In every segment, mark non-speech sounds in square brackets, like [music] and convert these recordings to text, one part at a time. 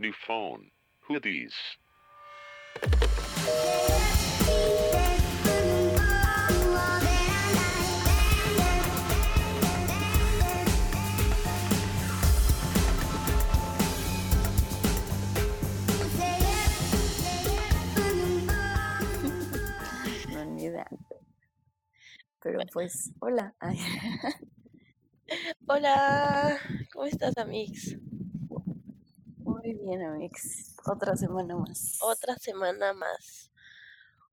New phone. Who these? No, ni idea. Pero pues, hola. Ay, [laughs] Hola, ¿cómo estás, Amix? Muy bien, amigos. Otra semana más. Otra semana más.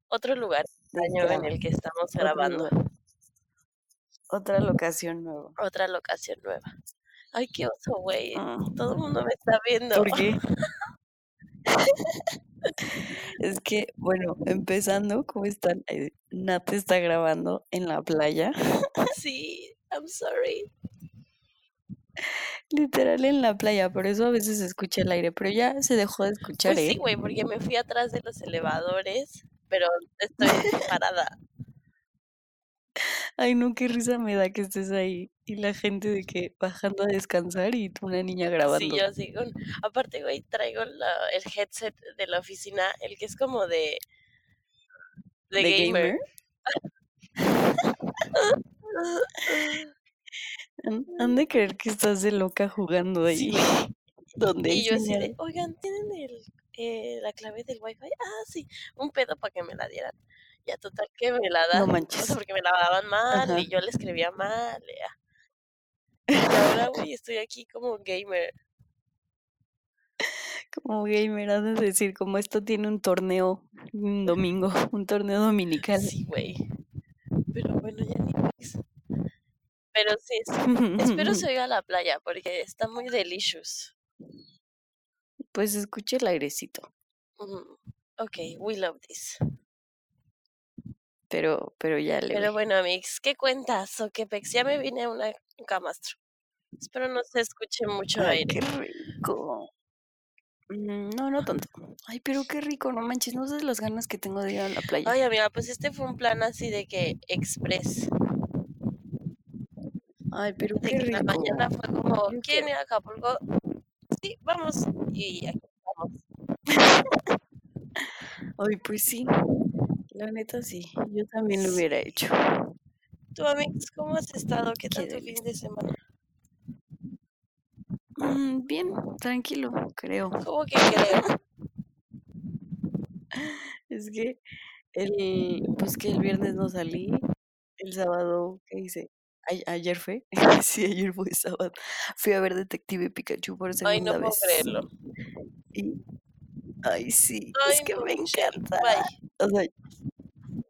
Otro lugar extraño en el que estamos grabando. Otra locación nueva. Otra locación nueva. Ay, qué oso, güey. Mm, Todo el mundo me está viendo. ¿Por qué? [laughs] Es que, bueno, empezando, ¿cómo están? Eh, Nat está grabando en la playa, Sí, I'm sorry. Literal en la playa, por eso a veces se escucha el aire, pero ya se dejó de escuchar, Pues sí, ¿eh? güey, porque me fui atrás de los elevadores, pero estoy parada. Ay, no, qué risa me da que estés ahí y la gente de que bajando a descansar y tú una niña Sí, grabando. yo sí. con- Aparte, güey, traigo la- el headset de la oficina, el que es como de... De, ¿De gamer. [laughs] [laughs] [laughs] Han, han de creer que estás de loca jugando ahí. Sí, hay Y yo así de, oigan, ¿tienen el, eh, la clave del wifi? Ah, sí, un pedo para que me la dieran. Ya total que me la No dan, o manches. sea, porque me la daban mal Ajá. y yo le escribía mal. ya. Y ahora, [laughs] güey, estoy aquí como gamer. Como gamer, has de decir, como esto tiene un torneo un domingo, un torneo dominical. Sí, güey. Pero bueno, ya ni. Pero sí, es- espero [laughs] se oiga la playa porque está muy delicious. Pues escuche el airecito, Mm, Ok, we love this. pero, pero ya le Pero bueno, Mix, ¿qué cuentas? O que pex, ya me vine a una un camastro. Espero no se escuche mucho Ay, aire. qué rico. Mm, No, no tanto. Ay, pero qué rico, no manches, no sabes las ganas que tengo de ir a la playa. Ay, amiga, pues este fue un plan así de que express. Ay, pero qué en la rico. mañana fue como, ¿quién a Acapulco? Sí, vamos. Y aquí estamos. Ay, pues sí, la neta sí, yo también lo hubiera hecho. Tú, Amix, ¿cómo has estado? ¿Qué tal tu fin de semana? Mm, bien, tranquilo, creo. ¿Cómo que creo? Es que el, pues que el viernes no salí, el sábado, ¿qué hice? Ay- ayer fue, [laughs] sí, ayer fue sábado. Fui a ver Detective Pikachu por Ay, no segunda puedo vez. creerlo. Y, ay, sí, Ay, es que no, me encanta. bye. O sea,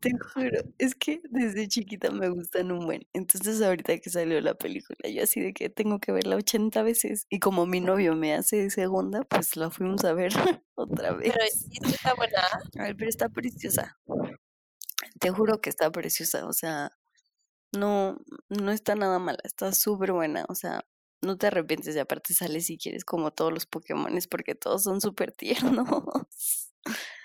te juro, es que desde chiquita me gustan un buen. Entonces ahorita que salió la película, yo así de que tengo que verla 80 veces. Y como mi novio me hace segunda, pues la fuimos a ver [laughs] otra Pero, vez. ¿y si está buena? Ay, pero está preciosa. Te juro que está preciosa. O sea, no, no está nada mala. Está súper buena. O sea, no te arrepientes. Y aparte sales si quieres como todos los Pokémones porque todos son súper tiernos. [laughs]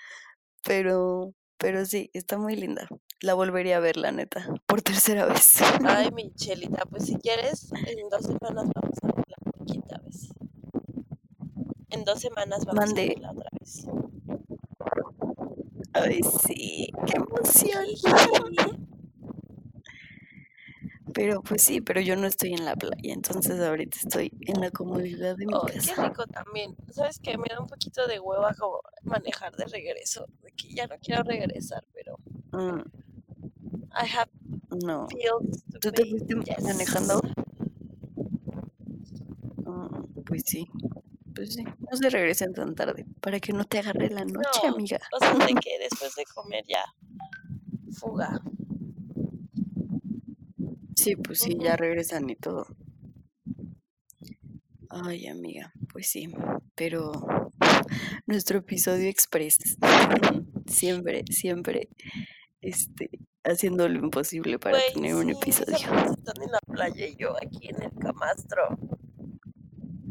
Pero, pero sí, está muy linda. La volvería a ver, la neta, por tercera vez. Ay, [laughs] Michelita, pues si quieres, en dos semanas vamos a verla por quinta vez. En dos semanas vamos a verla otra vez. Ay, sí, qué emoción. Pero pues sí, pero yo no estoy en la playa, entonces ahorita estoy en la comodidad de mi Oh, qué rico también. ¿Sabes qué? Me da un poquito de hueva como manejar de regreso. De que ya no quiero regresar, pero Mm, I have no. to ¿Tú te fuiste Yes. manejando? Mm, pues sí, pues sí. No se regresen tan tarde para que no te agarre la noche, No, amiga. O sea, de [laughs] que después de comer ya fuga. Sí, pues sí, ya regresan y todo. Ay, amiga, pues sí, pero nuestro episodio express, [laughs] siempre, siempre, este, haciendo lo imposible para Güey, tener un sí, episodio. mis están en la playa y yo aquí en el camastro.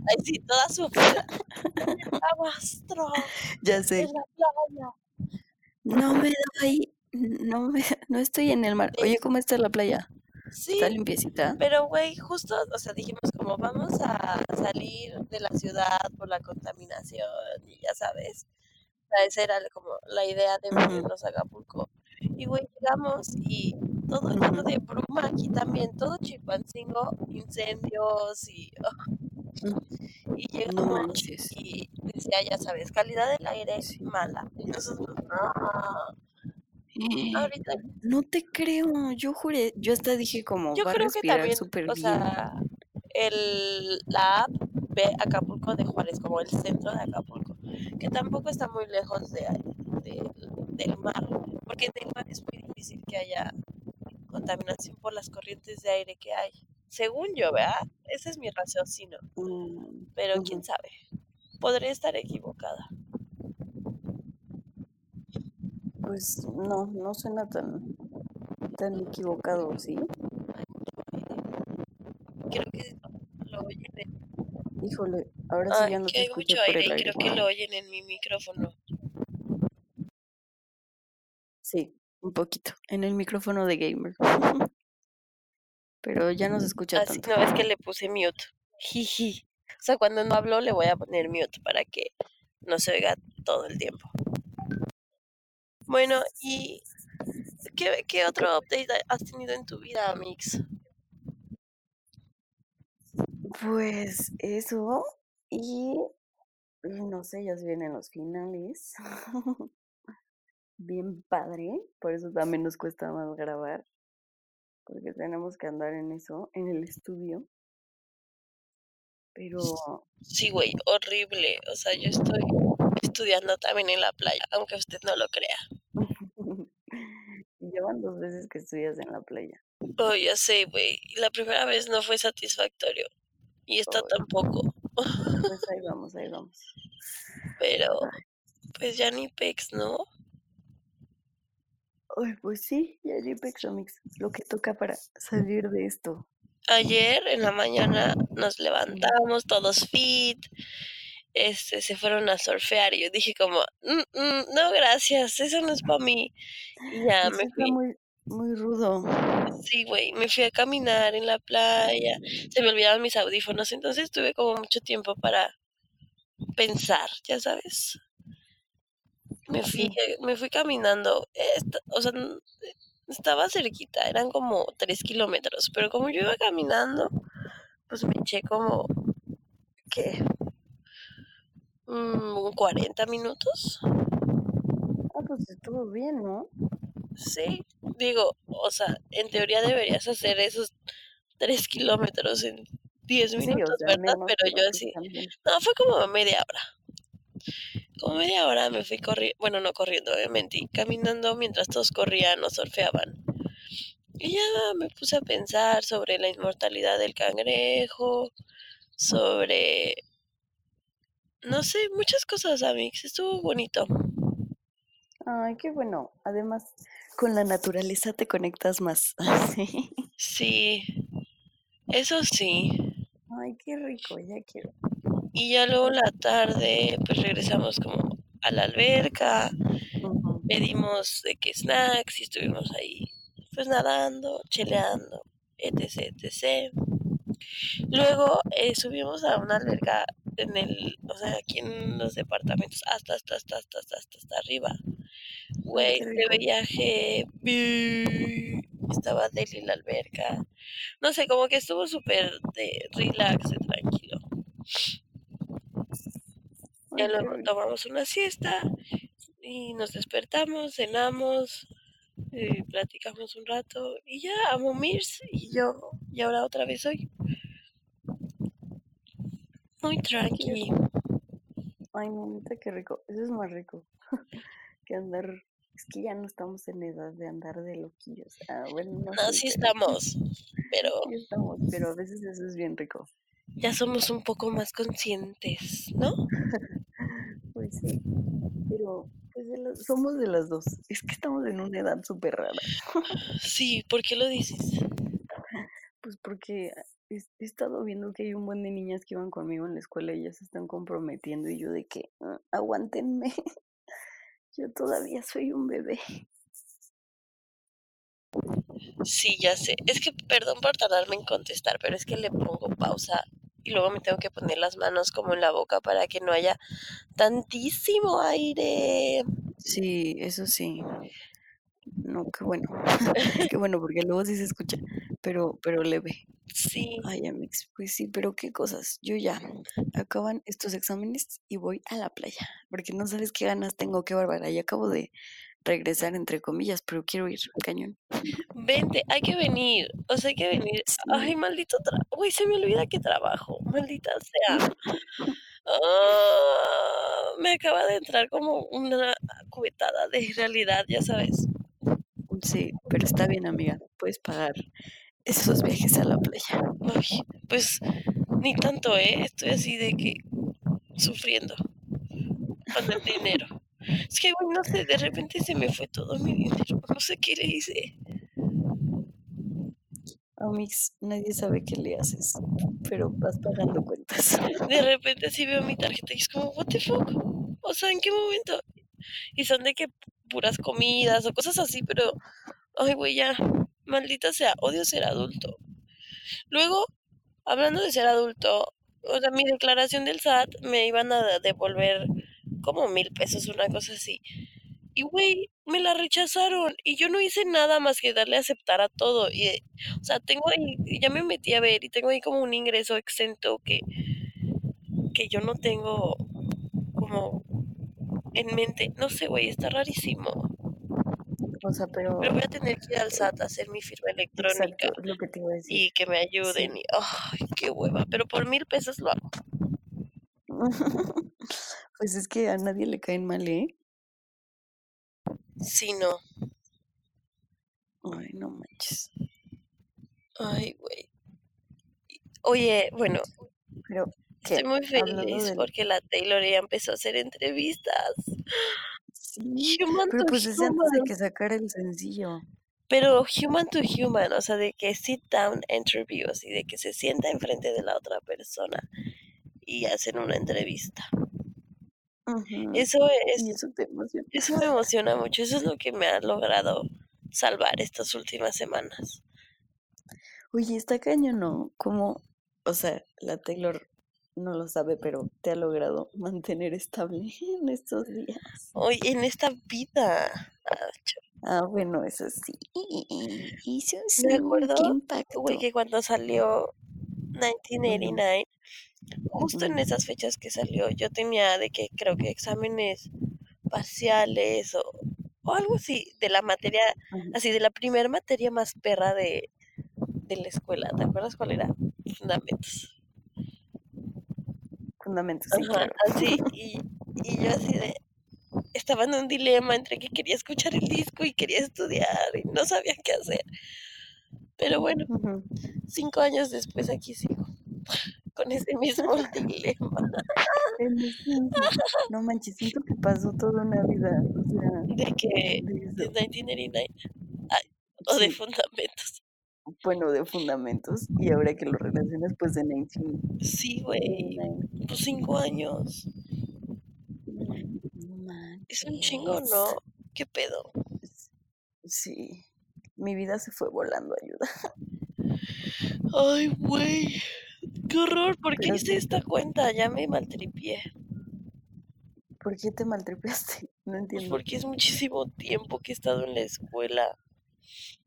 Ay, sí, toda sufrida. [laughs] camastro, Ya sé, en la playa. no me doy, no me, no estoy en el mar. Oye, ¿cómo está la playa? Sí, Está limpiecita. pero güey, justo, o sea, dijimos como vamos a salir de la ciudad por la contaminación y ya sabes. O sea, esa era como la idea de venirnos a Acapulco. Y güey, llegamos y todo lleno de bruma aquí también, todo Chilpancingo, incendios y, Mm, y No llegamos manches. y decía, ya sabes, calidad del aire Sí. mala. Nosotros, no. Ahorita No te creo. Yo juré, yo hasta dije como Yo va a creo que también, o bien. sea, el, la app ve Acapulco de Juárez como el centro de Acapulco, que tampoco está muy lejos de, de- del mar, porque en el mar es muy difícil que haya contaminación por las corrientes de aire que hay. Según yo, ¿verdad? Ese es mi raciocinio, Mm, pero quién sabe. Podría estar equivocada. Pues no, no suena tan, tan equivocado, ¿sí? Creo que lo oyen en, Híjole, ahora sí Ay, ya no que te hay mucho por aire el y aire. creo que lo oyen en mi micrófono. Sí, un poquito. En el micrófono de gamer. [laughs] Pero ya no se escucha Así, tanto. no, es que le puse mute. Jiji. O sea, cuando no hablo le voy a poner mute para que no se oiga todo el tiempo. Bueno, ¿y qué, qué otro update has tenido en tu vida, Mix? Pues eso. Y no sé, ya se vienen los finales. [laughs] Bien padre. Por eso también nos cuesta más grabar. Porque tenemos que andar en eso, en el estudio. Pero Sí, güey, horrible. O sea, yo estoy estudiando también en la playa, aunque usted no lo crea. [laughs] llevan dos veces que estudias en la playa. Oh, ya sé, güey. La primera vez no fue satisfactorio. Y esta Ay. tampoco. Pues ahí [laughs] vamos, ahí vamos. Pero, pues ya ni pex, ¿no? ay, pues sí, ya ni Pexomix, lo que toca para salir de esto. Ayer en la mañana nos levantamos todos fit, este, se fueron a surfear y yo dije como, "Mm, mm, no gracias, eso no es para mí. Y ya Eso me fui, muy, muy rudo. sí, güey, me fui a caminar en la playa, se me olvidaron mis audífonos, entonces tuve como mucho tiempo para pensar, ya sabes. Me fui, eh, me fui caminando, esta- o sea, estaba cerquita, eran como tres kilómetros, pero como yo iba caminando, pues me eché como, ¿qué? Mm, 40 minutos. Ah, pues estuvo bien, ¿no? Sí, digo, o sea, en teoría deberías hacer esos 3 kilómetros en 10 Sí, minutos, o sea, ¿verdad? Pero yo sí, también. no, fue como media hora. Como media hora me fui corriendo, bueno, no corriendo, obviamente, caminando mientras todos corrían o surfeaban. Y ya me puse a pensar sobre la inmortalidad del cangrejo, sobre, no sé, muchas cosas, Amix, estuvo bonito. Ay, qué bueno. Además, con la naturaleza te conectas más. [laughs] Sí. Sí, eso sí. Ay, qué rico, ya quiero. Y ya luego la tarde, pues regresamos como a la alberca, pedimos de que snacks y estuvimos ahí, pues nadando, cheleando, etc, etc. Luego eh, subimos a una alberca en el, o sea, aquí en los departamentos, hasta, hasta, hasta, hasta, hasta, hasta, hasta arriba. Güey, qué de viaje, vi- estaba Deli la alberca. No sé, como que estuvo súper de relax, de tranquilo. Ya luego tomamos una siesta y nos despertamos, cenamos, eh, platicamos un rato y ya a Momirs y yo, y ahora otra vez hoy. Muy tranqui. Ay, mamita, qué rico. Eso es más rico [laughs] que andar. Es que ya no estamos en edad de andar de loquillos. Ah, bueno, no No, sí pero [laughs] estamos, pero sí estamos, pero a veces eso es bien rico. ya somos un poco más conscientes, ¿no? Sí, pero pues de somos de las dos. Es que estamos en una edad súper rara. Sí, ¿por qué lo dices? Pues porque he, he estado viendo que hay un buen de niñas que iban conmigo en la escuela y ya se están comprometiendo y yo de que "Ah, aguántenme. [laughs] Yo todavía soy un bebé. Sí, ya sé. Es que, perdón por tardarme en contestar, pero es que le pongo pausa y luego me tengo que poner las manos como en la boca para que no haya tantísimo aire. Sí, eso sí. No, qué bueno. [laughs] qué [laughs] bueno, porque luego sí se escucha, pero, pero leve. Sí. Ay, Amix, pues sí, pero qué cosas. Yo ya acaban estos exámenes y voy a la playa, porque no sabes qué ganas tengo, qué bárbara. Y acabo de regresar, entre comillas, pero quiero ir, cañón. Vente, hay que venir. O sea, hay que venir. Ay, maldito trabajo. Uy, se me olvida que trabajo. Maldita sea. [laughs] Ah, me acaba de entrar como una cubetada de realidad, ya sabes. Sí, pero está bien, amiga. Puedes pagar esos viajes a la playa. Ay, pues ni tanto, ¿eh? Estoy así de que sufriendo con el dinero. Es que, güey, no sé, de repente se me fue todo mi dinero. No sé qué le hice. Amix, nadie sabe qué le haces, pero vas pagando cuentas. [laughs] De repente sí veo mi tarjeta y es como, what the fuck? O sea, ¿en qué momento? Y son de que puras comidas o cosas así, pero, ay, güey, ya, maldita sea, odio ser adulto. Luego, hablando de ser adulto, o sea, mi declaración del SAT me iban a devolver como mil pesos, una cosa así. Y, güey, me la rechazaron y yo no hice nada más que darle a aceptar a todo. Y, eh, o sea, tengo ahí, ya me metí a ver y tengo ahí como un ingreso exento que, que yo no tengo como en mente. No sé, güey, está rarísimo. O sea, pero... Pero voy a tener que ir al SAT a hacer mi firma electrónica Exacto, es lo que te iba a decir. y que me ayuden. Y, ay, qué hueva. Pero por mil pesos lo hago. [laughs] pues es que a nadie le caen mal, ¿eh? Sí, no. Ay, no manches. Ay, güey. Oye, bueno, Pero, ¿qué? estoy muy Hablando feliz del- porque la Taylor ya empezó a hacer entrevistas. Sí, Human pero to pues desde antes de human. que sacara el sencillo. Pero human to human, o sea, de que sit down interviews y de que se sienta enfrente de la otra persona y hacen una entrevista. Eso es, Y eso te emociona. eso me emociona mucho. Eso es lo que me ha logrado salvar estas últimas semanas. Oye, está cañón, ¿no? Como, o sea, la Taylor no lo sabe, pero te ha logrado mantener estable [laughs] en estos días. Hoy en esta vida. Ah, Ah, bueno, eso sí. Me acuerdo. Güey, que cuando salió 1989, justo en esas fechas que salió, yo tenía de que creo que exámenes parciales o, o algo así, de la materia, así de la primer materia más perra de, de la escuela. ¿Te acuerdas cuál era? Fundamentos. Fundamentos, sí, Ajá, claro. así, [laughs] y, y yo así de, estaba en un dilema entre que quería escuchar el disco y quería estudiar y no sabía qué hacer. Pero bueno, cinco años después aquí sigo, con ese mismo [laughs] dilema No manches, siento que pasó toda una vida. O sea, de que de de eso. 1989 ay, o de fundamentos. bueno, de fundamentos. Y ahora que lo relacionas, pues de 19. Sí, güey, pues cinco años. No Es un chingo, ¿no? ¿Qué pedo? Sí, mi vida se fue volando, ayuda. Ay, güey, qué horror, ¿por qué hice esta cuenta? Ya me maltripié. ¿Por qué te maltripeaste? [laughs] No Pues entiendo. porque es muchísimo tiempo que he estado en la escuela.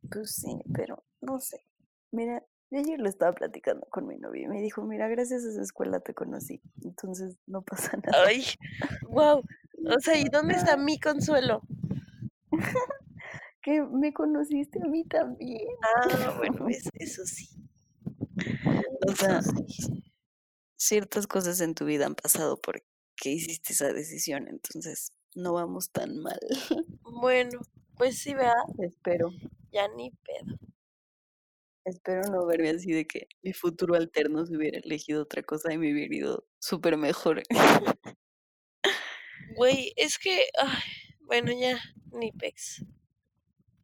Pues sí, pero no sé. Mira, yo ayer lo estaba platicando con mi novio y me dijo, mira, gracias a esa escuela te conocí. Entonces no pasa [laughs] nada. Ay, wow. O sea, ¿y dónde está mi consuelo? [laughs] Que me conociste a mí también. Ah, bueno, es- eso sí. O sea, ciertas cosas en tu vida han pasado porque hiciste esa decisión, entonces no vamos tan mal. [laughs] Bueno, pues sí, vea, Espero, ya ni pedo. espero no verme así de que mi futuro alterno se hubiera elegido otra cosa y me hubiera ido súper mejor. [laughs] Güey, es que, ay, bueno, ya, ni pex.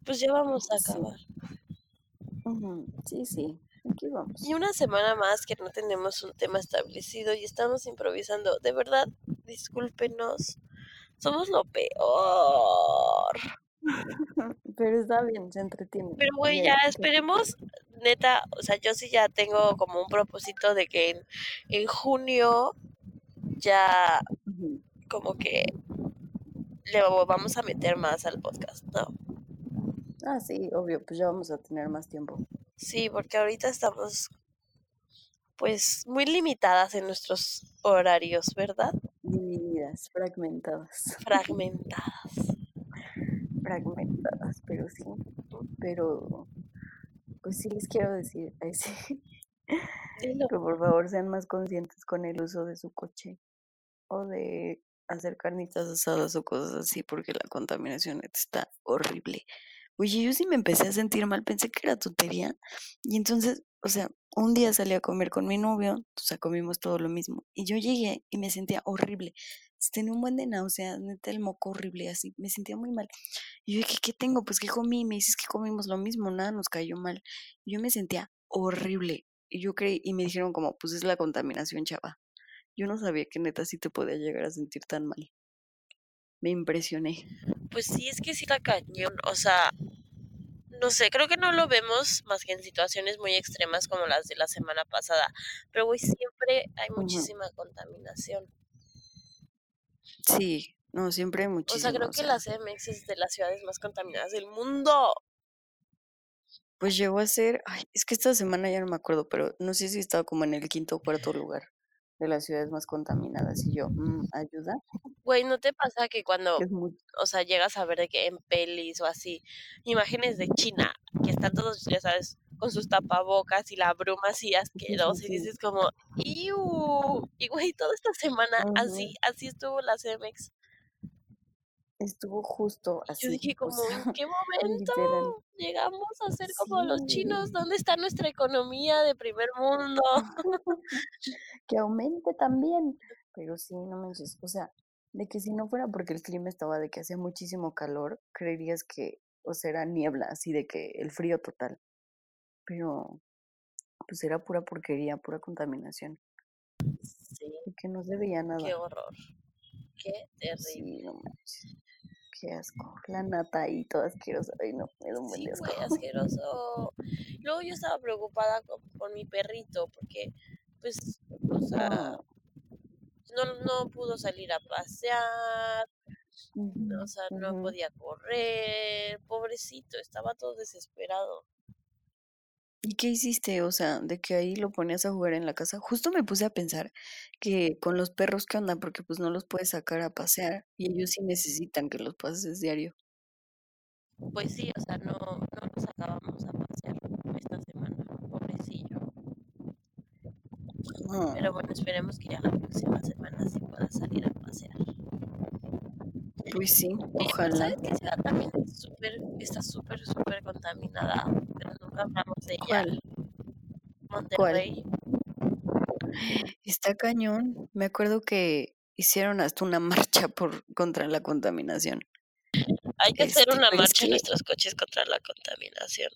Pues ya vamos a acabar. Sí, sí, aquí vamos. Y una semana más que no tenemos un tema establecido y estamos improvisando. De verdad, discúlpenos. Somos lo peor. [laughs] Pero está bien, se entretiene. Pero, güey, ya esperemos, neta, o sea, yo sí ya tengo como un propósito de que en, en junio ya como que le vamos a meter más al podcast, ¿no? Ah, sí, obvio, pues ya vamos a tener más tiempo. Sí, porque ahorita estamos pues muy limitadas en nuestros horarios, ¿verdad? Divididas, fragmentadas. Fragmentadas. fragmentadas, pero sí. Pero, pues sí les quiero decir, [laughs] Dilo. que por favor sean más conscientes con el uso de su coche o de hacer carnitas asadas o cosas así, porque la contaminación está horrible. Oye, yo sí me empecé a sentir mal, pensé que era tontería. Y entonces, o sea, un día salí a comer con mi novio, o sea, comimos todo lo mismo. Y yo llegué y me sentía horrible. Tenía un buen de náuseas, neta el moco horrible, así, me sentía muy mal. Y yo dije, ¿qué tengo? Pues que comí, me dices que comimos lo mismo, nada nos cayó mal. Yo me sentía horrible. Y yo creí, y me dijeron como, pues es la contaminación, chava. Yo no sabía que neta sí te podía llegar a sentir tan mal. Me impresioné. Pues sí, es que sí está cañón, o sea, no sé, creo que no lo vemos más que en situaciones muy extremas como las de la semana pasada, pero güey, siempre hay muchísima contaminación. Sí, no, siempre hay O muchísimo. sea, creo o que la CDMX es de las ciudades más contaminadas del mundo. Pues llegó a ser, ay, es que esta semana ya no me acuerdo, pero no sé si estaba como en el quinto o cuarto lugar de las ciudades más contaminadas. Y yo, mm, ayuda, Güey, ¿no te pasa que cuando, muy, o sea, llegas a ver de que en pelis o así, imágenes de China, que están todos, ya sabes, con sus tapabocas y la bruma así sí, sí, asquerosa y dices como, ¡iu! Y güey, toda esta semana así, así estuvo la CDMX. Estuvo justo Yo así, dije [laughs] o como, sea, ¿en qué [laughs] momento literal. llegamos a ser como los chinos? ¿Dónde está nuestra economía de primer mundo? [laughs] que aumente también. Pero sí, no manches, o sea, de que si no fuera porque el clima estaba de que hacía muchísimo calor, creerías que, o sea, era niebla, así de que el frío total. Pero, pues era pura porquería, pura contaminación. Sí, Y que no se veía qué nada. horror. Qué terrible. Sí, no manches. Qué asco. La nata ahí toda asquerosa. Ay, no, me da un buen Sí, asco. güey, asqueroso. Luego yo estaba preocupada con, con mi perrito porque, pues, o sea, Ah, no, no pudo salir a pasear, o sea, no ujú. podía correr, pobrecito, estaba todo desesperado. ¿Y qué hiciste? O sea, de que ahí lo ponías a jugar en la casa. Justo me puse a pensar que con los perros, ¿qué onda? Porque pues no los puedes sacar a pasear y ellos sí necesitan que los pases diario. Pues sí, o sea, no, no lo sacábamos a pasear esta semana, pobrecillo. Pero bueno, esperemos que ya la próxima semana sí pueda salir a pasear. pues sí, pero ojalá. ¿sabes ciudad también es súper, está súper, súper contaminada? Pero nunca hablamos ¿Cuál? ¿Cuál? Monterrey. Está cañón. Me acuerdo que hicieron hasta una [laughs] marcha por contra la contaminación. Hay que hacer Este, una marcha en nuestros coches contra la contaminación.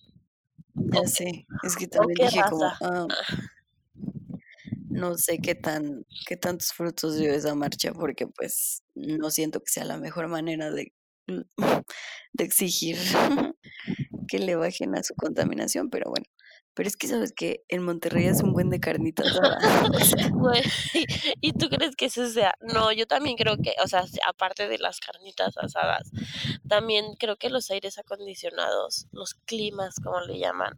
ya ¿O qué, sé, es que o también dije como, raza? ah, no sé qué tan, qué tantos frutos dio esa marcha, porque pues no siento que sea la mejor manera de, de exigir [laughs] que le bajen a su contaminación, pero bueno. Pero es que sabes que en Monterrey es un buen de carnita [laughs] [laughs] Güey, ¿y tú crees que eso sea? No, yo también creo que, o sea, aparte de las carnitas asadas, también creo que los aires acondicionados, los climas, como le llaman,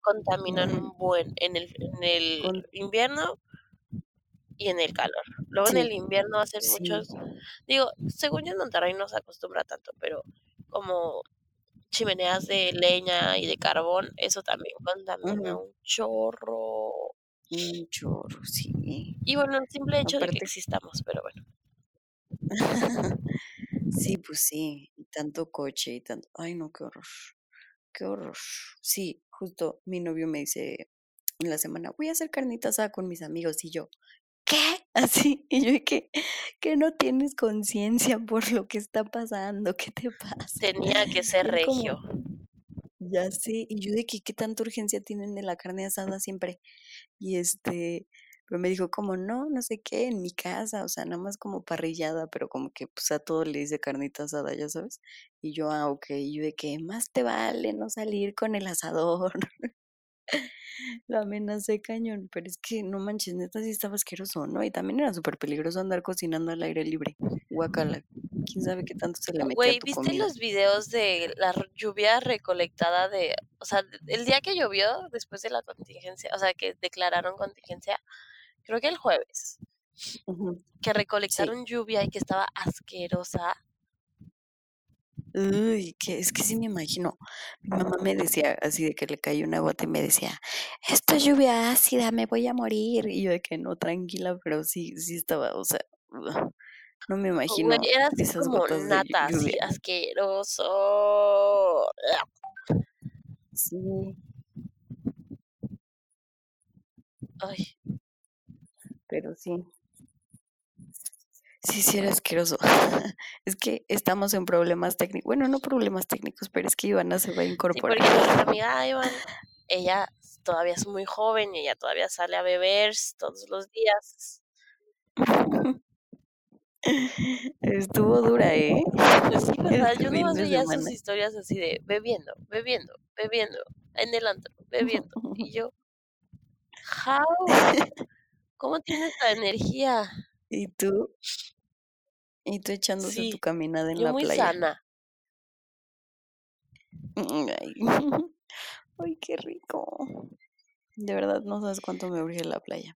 contaminan un buen en el, en el invierno y en el calor. Luego en el invierno hacen sí, muchos, digo, según yo en Monterrey no se acostumbra tanto, pero como chimeneas de leña y de carbón, eso también contamina ujú, un chorro. un chorro, sí. Y bueno, el simple hecho de que Aparte, existamos, pero bueno. [laughs] sí, pues sí, y tanto coche y tanto, ay no, qué horror, qué horror. Sí, justo mi novio me dice en la semana, voy a hacer carnita asada con mis amigos y yo. Así, y yo, ¿qué? Que no tienes conciencia por lo que está pasando, ¿qué te pasa? Tenía que ser Y es como, regio. ya sé, y yo de que qué tanta urgencia tienen de la carne asada siempre. Y este, Pero me dijo como, no, no sé qué, en mi casa, o sea, nada más como parrillada, pero como que pues a todo le hice carnita asada, ya sabes. Y yo, ah, ok, y yo de que más te vale no salir con el asador. [laughs] Lo amenacé cañón, pero es que no manches, neta sí estaba asqueroso, ¿no? Y también era súper peligroso andar cocinando al aire libre. Guacala, quién sabe qué tanto se le metía a Güey, ¿viste comida. los videos de la lluvia recolectada de, o sea, el día que llovió después de la contingencia, o sea, que declararon contingencia, creo que el jueves, que recolectaron lluvia y que estaba asquerosa. Uy, que es que sí me imagino. Mi mamá me decía así de que le cayó una gota y me decía, esto es lluvia ácida, me voy a morir. Y yo de que no, tranquila, pero sí, sí estaba, o sea, no me Güey, imagino era así esas como gotas de nata, así lluvia. asqueroso. Sí, Ay, pero sí. Sí, sí era asqueroso. [laughs] Es que estamos en problemas técnicos. Bueno, no problemas técnicos, pero es que Ivana se va a sí, incorporar. porque nuestra [laughs] amiga Iván, ella todavía es muy joven y ella todavía sale a beber todos los días. [laughs] Estuvo dura, ¿eh? Pues sí, ¿verdad? Este Yo nomás veía sus historias así de bebiendo, bebiendo, bebiendo, en el antro, bebiendo. Y yo, how? ¿Cómo tienes la energía? ¿Y tú? ¿Y tú echándose tu caminada en yo la muy playa? sana. Ay. [laughs] Ay, qué rico. De verdad, no sabes cuánto me urge la playa.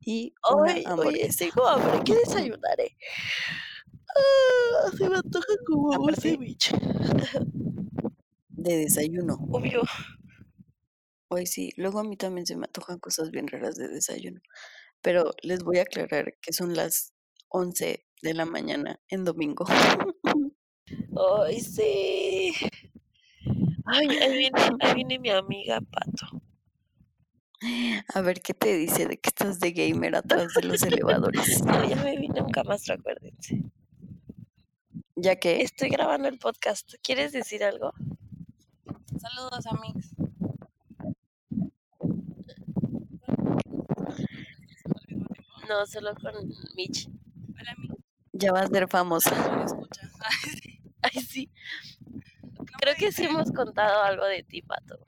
Y una Hoy, oye, hamburguesa. tengo hambre, ¿qué desayunaré? Ah, se me antoja como un Aparte- ceviche. De desayuno. Obvio. Hoy sí, luego a mí también se me antojan cosas bien raras de desayuno. Pero les voy a aclarar que son las 11 de la mañana en domingo. Ay, sí. Ay, ahí viene, ahí [laughs] viene mi amiga Pato. A ver qué te dice de que estás de gamer atrás de los elevadores. [laughs] No, ya me vine a un camastro, acuérdense. Ya que Estoy grabando el podcast. ¿Quieres decir algo? Saludos, amigos. No, solo con Mitch. Hola, amigos. ya vas a ser famosa. No me escucha. [laughs] Ay, sí. Creo que sí hemos contado algo de ti, Pato.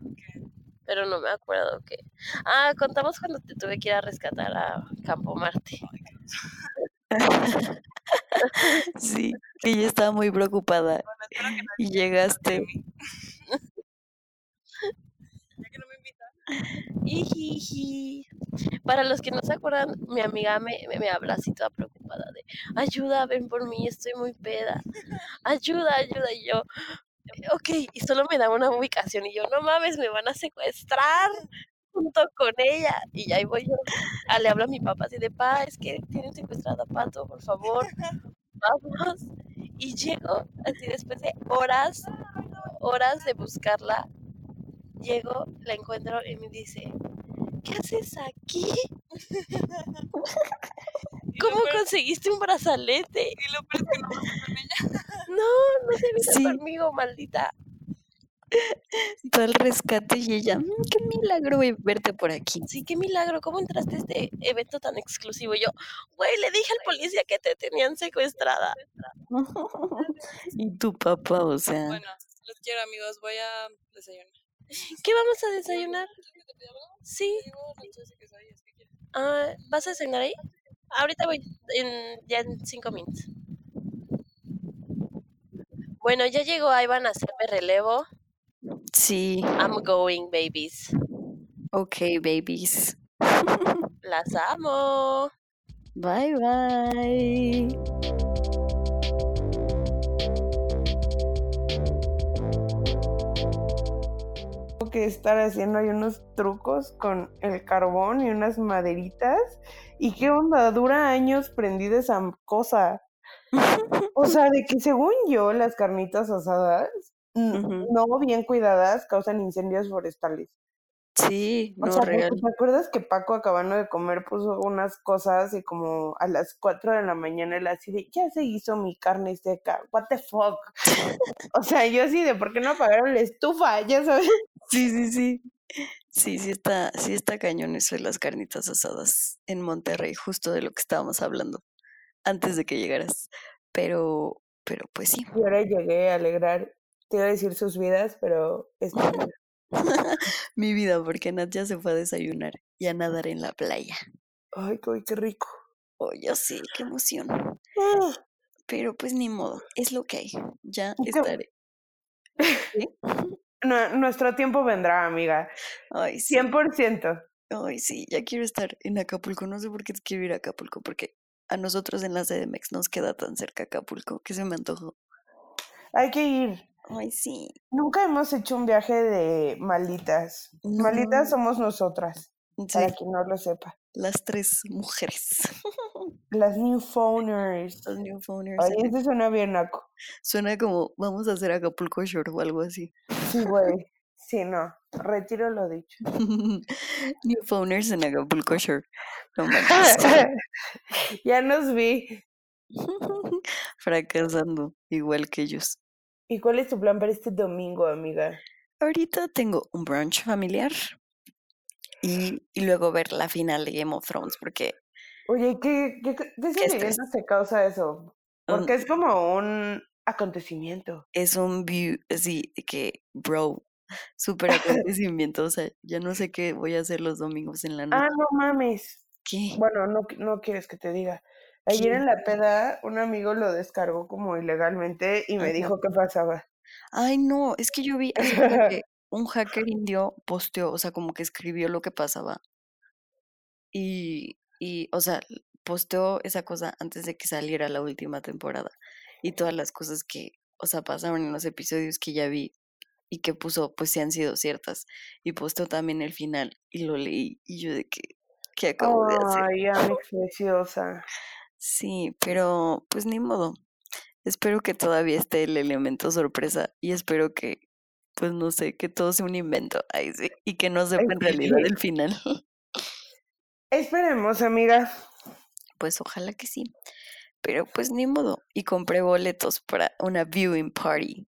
Pero no me acuerdo qué. Ah, contamos cuando te tuve que ir a rescatar a Campo Marte. [laughs] Sí, que ella estaba muy preocupada. Bueno, espero que nadie Y llegaste. [laughs] ya que no me invitan. Para los que no se acuerdan, mi amiga me, me, habla así toda preocupada de ayuda, ven por mí, estoy muy peda. Ayuda, ayuda. Y yo, ok, y solo me da una ubicación y yo, no mames, me van a secuestrar junto con ella. Y ahí voy yo. Ah, le hablo a mi papá así de, pa, es que tienen secuestrado a Pato, por favor, vamos. Y llego, así después de horas, horas de buscarla, llego, la encuentro y me dice, ¿qué haces aquí? [laughs] ¿Cómo conseguiste un brazalete? Y lo peor es que no vas con ella. [laughs] No, no se Sí. conmigo, maldita. Todo el rescate y ella, "Mm, qué milagro verte por aquí. Sí, qué milagro, ¿cómo entraste a este evento tan exclusivo? Y yo, güey, le dije al policía que te tenían secuestrada. [laughs] y tu papá, o sea, Bueno, los quiero, amigos. Voy a desayunar. ¿Qué vamos a desayunar? Sí. Ah, ¿Vas a cenar ahí? Ahorita voy, en, ya en cinco minutos. Bueno, ya llegó Ivan a hacerme relevo. sí, I'm going, babies. ok, babies. [laughs] Las amo. Bye, bye. Que estar haciendo ahí unos trucos con el carbón y unas maderitas. ¿Y qué onda? Dura años prendida esa cosa. O sea, de que según yo, las carnitas asadas, no bien cuidadas, causan incendios forestales. Sí, O no sea, real. ¿te acuerdas que Paco acabando de comer puso unas cosas y como a las 4 de la mañana él así de, ya se hizo mi carne seca, what the fuck? [laughs] O sea, yo así de, ¿por qué no apagaron la estufa? Ya sabes. Sí, sí, sí. Sí, sí está, sí está cañón eso de las carnitas asadas en Monterrey, justo de lo que estábamos hablando antes de que llegaras. Pero, pero pues sí. Y ahora llegué a alegrar, te iba a decir sus vidas, pero es [laughs] [laughs] mi vida. Porque Nat ya se fue a desayunar y a nadar en la playa. Ay, qué, qué rico. Oh, yo sí, qué emoción. Ah, Pero pues ni modo, es lo que hay. Ya ¿Y qué- estaré. [laughs] Nuestro tiempo vendrá, amiga. Ay, sí. 100%. Ay, sí, ya quiero estar en Acapulco. No sé por qué quiero ir a Acapulco, porque a nosotros en la CDMX nos queda tan cerca Acapulco que se me antojó. Hay que ir. Ay, sí. Nunca hemos hecho un viaje de. Malitas No. somos nosotras, Sí, para quien no lo sepa. las tres mujeres. [laughs] Las new phoners. Los Newfounders. Ay, ese suena bien naco. Suena como vamos a hacer Acapulco Shore o algo así. Sí, güey. Sí, no. Retiro lo dicho. [laughs] Newfounders en Acapulco Shore. No [laughs] ya nos vi. Fracasando, igual que ellos. ¿Y cuál es tu plan para este domingo, amiga? Ahorita tengo un brunch familiar y, [gasps] y luego ver la final de Game of Thrones porque Oye, ¿qué, qué, qué sentimientos te causa eso? Porque es como un acontecimiento. es un view así de que, bro, [laughs] súper [laughs] acontecimiento. O sea, ya no sé qué voy a hacer los domingos en la noche. Ah, no mames. ¿Qué? Bueno, no, no quieres que te diga. Ayer en la peda, un amigo lo descargó como ilegalmente y me dijo qué pasaba. Ay, no, es que yo vi así que [laughs] un hacker indio posteó, o sea, como que escribió lo que pasaba. Y, y, o sea, posteó esa cosa antes de que saliera la última temporada. Y todas las cosas que, o sea, pasaron en los episodios que ya vi y que puso, pues sí han sido ciertas. Y posteó también el final y lo leí. Y yo de que, ¿qué acabo de hacer? Ay, Amix preciosa. Sí, pero pues ni modo. Espero que todavía esté el elemento sorpresa y espero que, pues no sé, que todo sea un invento. Ay, sí, y que no sepa en realidad el final. Esperemos, amiga. Pues ojalá que sí. Pero pues ni modo. Y compré boletos para una viewing party.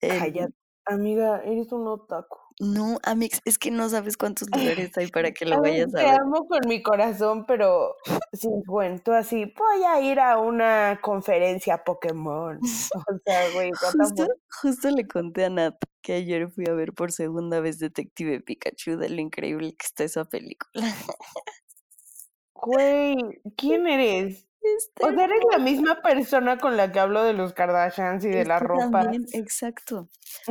Cállate. Amiga, eres un otaku. No, Amix, es que no sabes cuántos lugares hay para que lo Ay, vayas a te ver. amo con mi corazón, pero sin cuento así, voy a ir a una conferencia Pokémon. [laughs] O sea, güey, Justo, justo le conté a Nat que ayer fui a ver por segunda vez Detective Pikachu de lo increíble que está esa película. Güey, ¿quién eres? Está O sea, eres la misma persona con la que hablo de los Kardashians y de Es la ropa. también, exacto.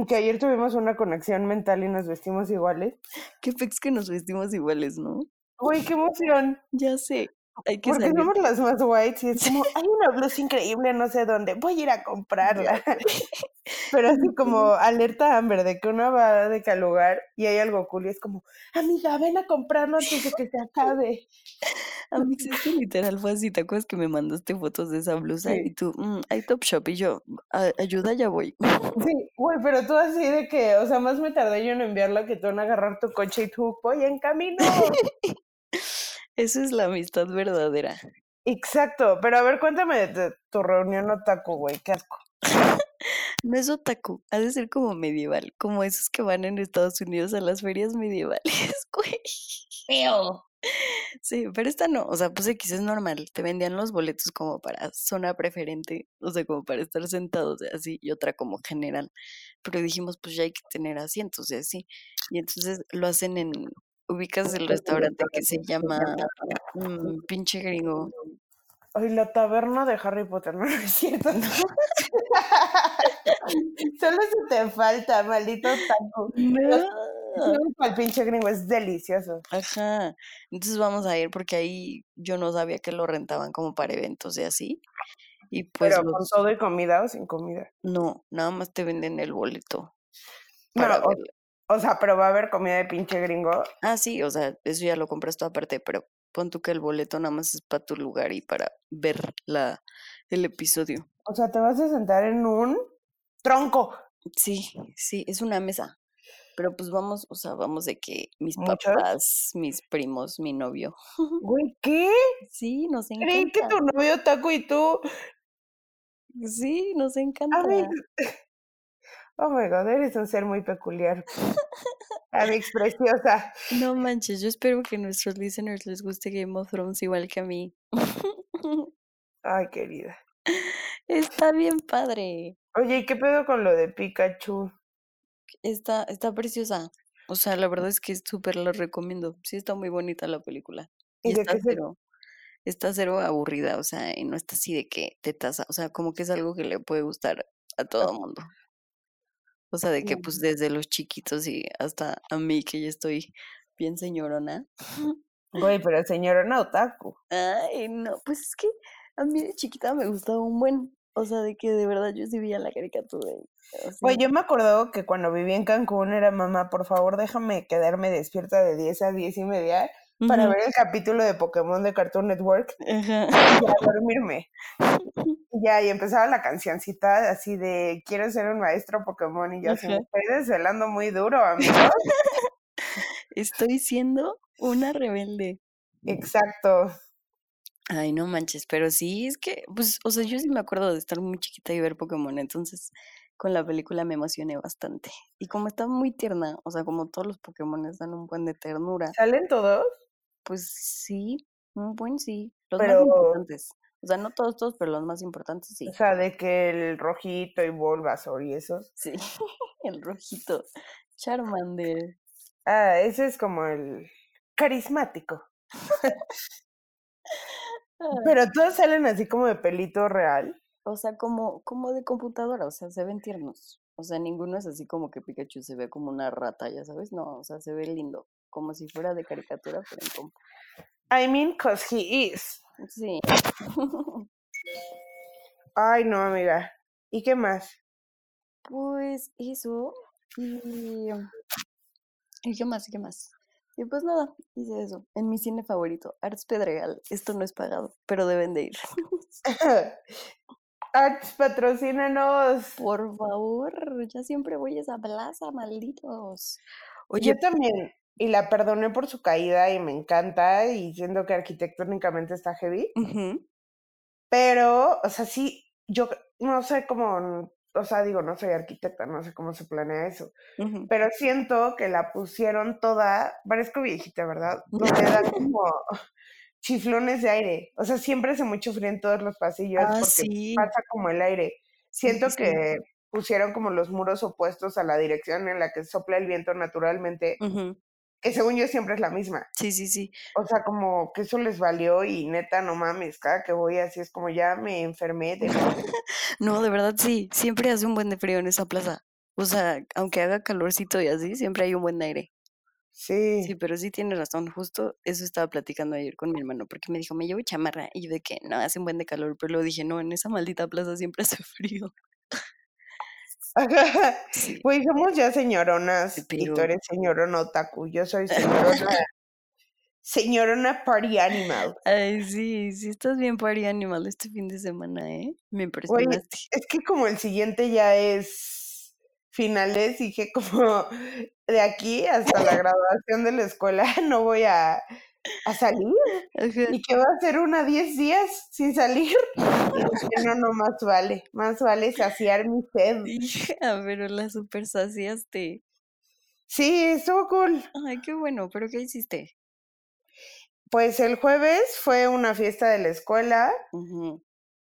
Que ayer tuvimos una conexión mental y nos vestimos iguales. Qué pex que nos vestimos iguales, ¿no? Güey, qué emoción. Ya sé. Hay que Porque salir. somos las más whites y es como, hay una blusa increíble, no sé dónde, voy a ir a comprarla. [laughs] Pero así como alerta Amber de que una va de que al lugar y hay algo cool y es como, amiga, ven a comprarlo antes de que se acabe. [laughs] Amix, es que literal fue así. ¿Te acuerdas que me mandaste fotos de esa blusa? Sí. Y tú, "Mm, hay Top Shop. Y yo, "A- ayuda, ya voy. Sí, güey, pero tú así de que, o sea, más me tardé yo en enviarla que tú en agarrar tu coche y tú, voy en camino. [laughs] Eso es la amistad verdadera. Exacto, pero a ver, cuéntame de tu, reunión otaku, güey, qué asco. No es otaku, ha de ser como medieval, como esos que van en Estados Unidos a las ferias medievales, [laughs] güey. Feo. Sí, pero esta no, o sea, pues X es normal, te vendían los boletos como para zona preferente, o sea, como para estar sentados así, y otra como general, pero dijimos, pues ya hay que tener asientos y así, y entonces lo hacen en, ubicas el restaurante que se llama mm, pinche gringo, Ay, la taberna de Harry Potter, [laughs] no, no es cierto. [laughs] Solo se te falta, maldito taco. Al pinche gringo es delicioso. Ajá, entonces vamos a ir porque ahí yo no sabía que lo rentaban como para eventos y así, y pues Pero con los- todo y comida o sin comida. no, nada más te venden el boleto No, para. O sea, pero va a haber comida de pinche gringo. Ah, sí, o sea, eso ya lo compras tú aparte, pero pon tú que el boleto nada más es para tu lugar y para ver la, el episodio. O sea, te vas a sentar en un tronco. Sí, sí, es una mesa. Pero pues vamos, o sea, vamos de que mis ¿Muchos? papás, mis primos, mi novio. [laughs] Güey, ¿qué? Sí, nos Creí que encanta. tu novio taco y tú. Sí, nos encanta. A mí. Oh my god, eres un ser muy peculiar. Amix preciosa. No manches, yo espero que a nuestros listeners les guste Game of Thrones igual que a mí. [laughs] Ay, querida. Está bien padre. Oye, ¿y qué pedo con lo de Pikachu? Está, está preciosa. O sea, la verdad es que súper la recomiendo. Sí está muy bonita la película. ¿Y Y de está qué se- cero, está cero aburrida, o sea, y no está así de que te tasa, o sea, como que es algo que le puede gustar a todo mundo. O sea, de que pues desde los chiquitos y hasta a mí que ya estoy bien señorona. [laughs] Güey, pero señora otaku. Ay, no, pues es que a mí de chiquita me gustaba un buen, o sea, de que de verdad yo sí veía la caricatura. Güey, yo me acuerdo que cuando viví en Cancún era mamá, por favor déjame quedarme despierta de 10 a 10 y media para ver el capítulo de Pokémon de Cartoon Network ajá. y dormirme. [laughs] Ya, y empezaba la cancioncita así de quiero ser un maestro Pokémon y yo así me estoy desvelando muy duro, amigo. [laughs] Estoy siendo una rebelde. Exacto. Ay, no manches, pero sí, es que, pues, o sea, yo sí me acuerdo de estar muy chiquita y ver Pokémon, entonces con la película me emocioné bastante. Y como está muy tierna, o sea, como todos los Pokémon dan un buen de ternura, ¿Salen todos? pues sí, un buen sí, los más Pero, importantes. O sea, no todos, todos, pero los más importantes sí. o sea, de que el rojito y Bulbasaur y esos. Sí, [laughs] el rojito, Charmander. Ah, ese es como el carismático. Ah, Pero todos salen así como de pelito real. O sea, como, como de computadora, o sea, se ven tiernos. O sea, ninguno es así como que Pikachu se ve como una rata, ya sabes, no, o sea, se ve lindo, como si fuera de caricatura, pero en compu. I mean, cause he is. Sí. [laughs] Ay, no, amiga. ¿Y qué más? Pues eso. Y, ¿y qué más? ¿Y qué más? Y pues nada, hice eso. En mi cine favorito, Arts Pedregal. Esto no es pagado, pero deben de ir. [laughs] Arts, patrocínanos. Por favor, ya siempre voy a esa plaza, malditos. Yo Oye, también. Y la perdoné por su caída y me encanta. Y siento que arquitectónicamente está heavy. ujú, Pero, o sea, sí, yo no sé cómo, o sea, digo, no soy arquitecta, no sé cómo se planea eso. ujú. Pero siento que la pusieron toda, parezco viejita, ¿verdad? [laughs] Donde da como chiflones de aire. O sea, siempre hace mucho frío en todos los pasillos Ah, porque sí. pasa como el aire. Siento sí, sí. que pusieron como los muros opuestos a la dirección en la que sopla el viento naturalmente, Ujú, que según yo siempre es la misma. Sí, sí, sí. O sea, como que eso les valió y neta, no mames, cada que voy así es como ya me enfermé de. [laughs] No, de verdad sí, siempre hace un buen de frío en esa plaza. O sea, aunque haga calorcito y así, siempre hay un buen aire. Sí, Sí. pero sí tiene razón, justo eso estaba platicando ayer con mi hermano, porque me dijo, me llevo chamarra, y yo de que no, hace un buen de calor, pero luego dije, no, en esa maldita plaza siempre hace [laughs] frío. Güey, [laughs] somos ya señoronas y tú eres señorona otaku. Yo soy señorona, señorona party animal. ay, sí, sí estás bien party animal este fin de semana, ¿eh? Me impresionaste. es que como el siguiente ya es finales, dije como [laughs] de aquí hasta la graduación de la escuela [laughs] no voy a, a salir. Ajá. ¿Y que va a ser una 10 días sin salir? Y no, no, más vale, más vale saciar mi sed. Pero la super saciaste. Sí, estuvo cool. Ay, qué bueno, pero ¿qué hiciste? Pues el jueves fue una fiesta de la escuela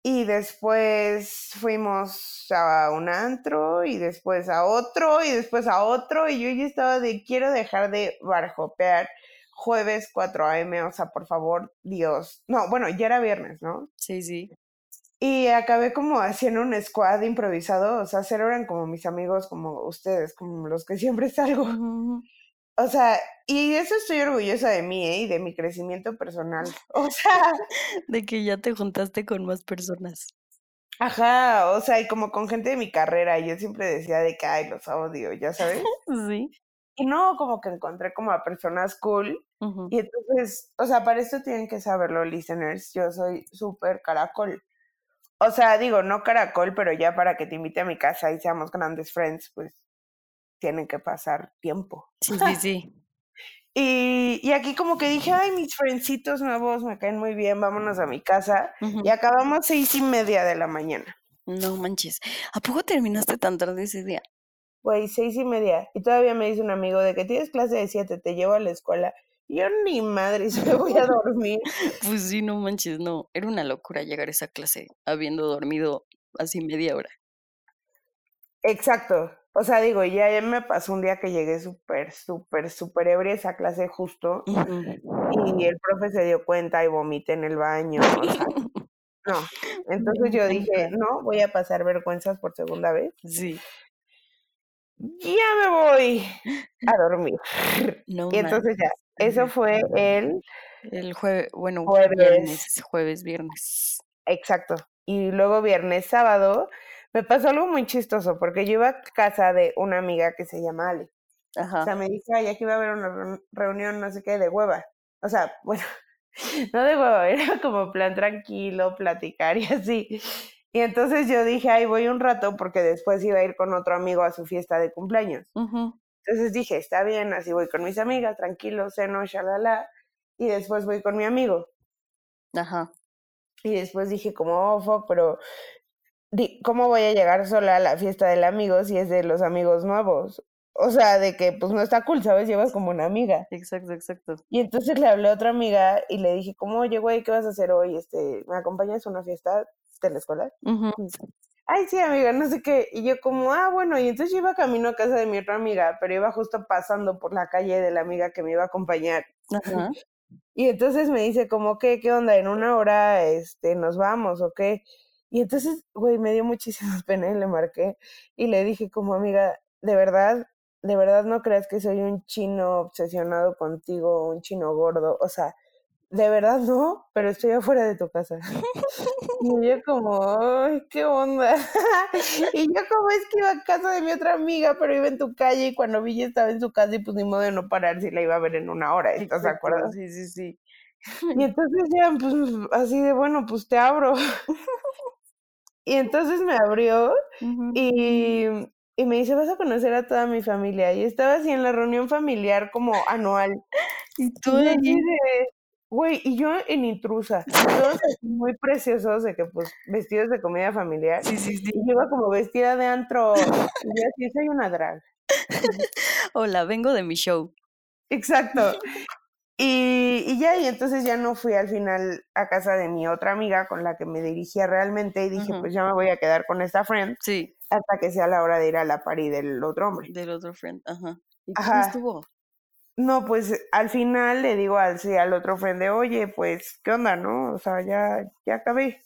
y después fuimos a un antro y después a otro y después a otro y yo ya estaba de quiero dejar de barjopear jueves 4 a.m., o sea, por favor, Dios. No, bueno, ya era viernes, ¿no? Sí, sí. Y acabé como haciendo un squad improvisado, o sea, cero eran como mis amigos, como ustedes, como los que siempre salgo. O sea, y de eso estoy orgullosa de mí, ¿eh? Y de mi crecimiento personal. [laughs] O sea, De que ya te juntaste con más personas. ajá, o sea, y como con gente de mi carrera, y yo siempre decía de que, ay, los odio, ya sabes. [laughs] Sí. Y no, como que encontré como a personas cool. Y entonces, o sea, para esto tienen que saberlo, listeners, yo soy súper caracol. O sea, digo, no caracol, pero ya para que te invite a mi casa y seamos grandes friends, pues tienen que pasar tiempo. Sí, sí, sí. [laughs] Y, y aquí como que dije, ay, mis friendcitos nuevos me caen muy bien, vámonos a mi casa. Ujú. Y acabamos seis y media de la mañana. No manches. ¿A poco terminaste tan tarde ese día? güey, seis y media. Y todavía me dice un amigo de que tienes clase de siete, te llevo a la escuela. Yo ni madre, [laughs] se me voy a dormir. Pues sí, no manches, no. Era una locura llegar a esa clase habiendo dormido así media hora. Exacto. O sea, digo, ya, ya me pasó un día que llegué súper, súper, súper ebria a esa clase justo. Y el profe se dio cuenta y vomité en el baño. o sea, [laughs] no. Entonces yo dije, no, voy a pasar vergüenzas por segunda vez. Sí. Ya me voy a dormir. No Y entonces ya, eso fue el, El jueves, bueno, Jueves. viernes, jueves, viernes. exacto. Y luego viernes, sábado, me pasó algo muy chistoso porque yo iba a casa de una amiga que se llama Ale. O Ajá. sea, me dice, ay, aquí va a haber una reun- reunión, no sé qué, de hueva. O sea, [laughs] bueno, no de hueva, era como plan tranquilo, platicar y así. Y entonces yo dije, ay, voy un rato porque después iba a ir con otro amigo a su fiesta de cumpleaños. Entonces dije, está bien, así voy con mis amigas, tranquilo, ceno, shalala. Y después voy con mi amigo. Ajá. Y después dije, como, oh, fuck, pero di- ¿cómo voy a llegar sola a la fiesta del amigo si es de los amigos nuevos? O sea, de que pues no está cool, ¿sabes? Llevas como una amiga. Exacto, exacto. Y entonces le hablé a otra amiga y le dije, como, oye, güey, ¿qué vas a hacer hoy? Este, ¿me acompañas a una fiesta de la escuela? Ay, sí, amiga, no sé qué. Y yo como, ah, bueno, y entonces yo iba camino a casa de mi otra amiga, pero iba justo pasando por la calle de la amiga que me iba a acompañar. Ajá. [laughs] Y entonces me dice como, ¿qué, qué onda? ¿En una hora este, nos vamos o qué? Y entonces, güey, me dio muchísima [laughs] pena y le marqué y le dije como, amiga, de verdad, de verdad no creas que soy un chino obsesionado contigo, un chino gordo. O sea, de verdad no, pero estoy afuera de tu casa. [laughs] Y yo como, ay, qué onda. [laughs] Y yo como es que iba a casa de mi otra amiga, pero iba en tu calle y cuando vi ya estaba en su casa y pues ni modo de no parar si la iba a ver en una hora, ¿estás de acuerdo? Sí, sí, sí. Y [laughs] entonces ya, pues así de, bueno, pues te abro. Y entonces me abrió y, y me dice, vas a conocer a toda mi familia. Y estaba así en la reunión familiar como anual. Y Y tú ahí. así de, güey, y yo en intrusa. Todos muy preciosos de que, pues, vestidos de comida familiar. Sí, sí, sí. Y yo iba como vestida de antro. Y yo así, soy una drag. Hola, vengo de mi show. Exacto. [laughs] Y, y ya, y entonces ya no fui al final a casa de mi otra amiga con la que me dirigía realmente y dije, pues ya me voy a quedar con esta friend Sí, hasta que sea la hora de ir a la party del otro hombre. del otro friend. Ajá. ¿Y cómo Ajá. estuvo? No, pues al final le digo al, sí, al otro friend de, oye, pues, ¿qué onda, no? O sea, ya, ya acabé,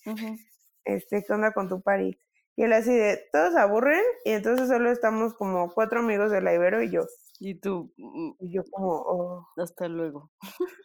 este, ¿qué onda con tu party? Y él así de, todos aburren y entonces solo estamos como cuatro amigos de la Ibero y yo. Y tú, mm, Y yo como, oh, hasta luego.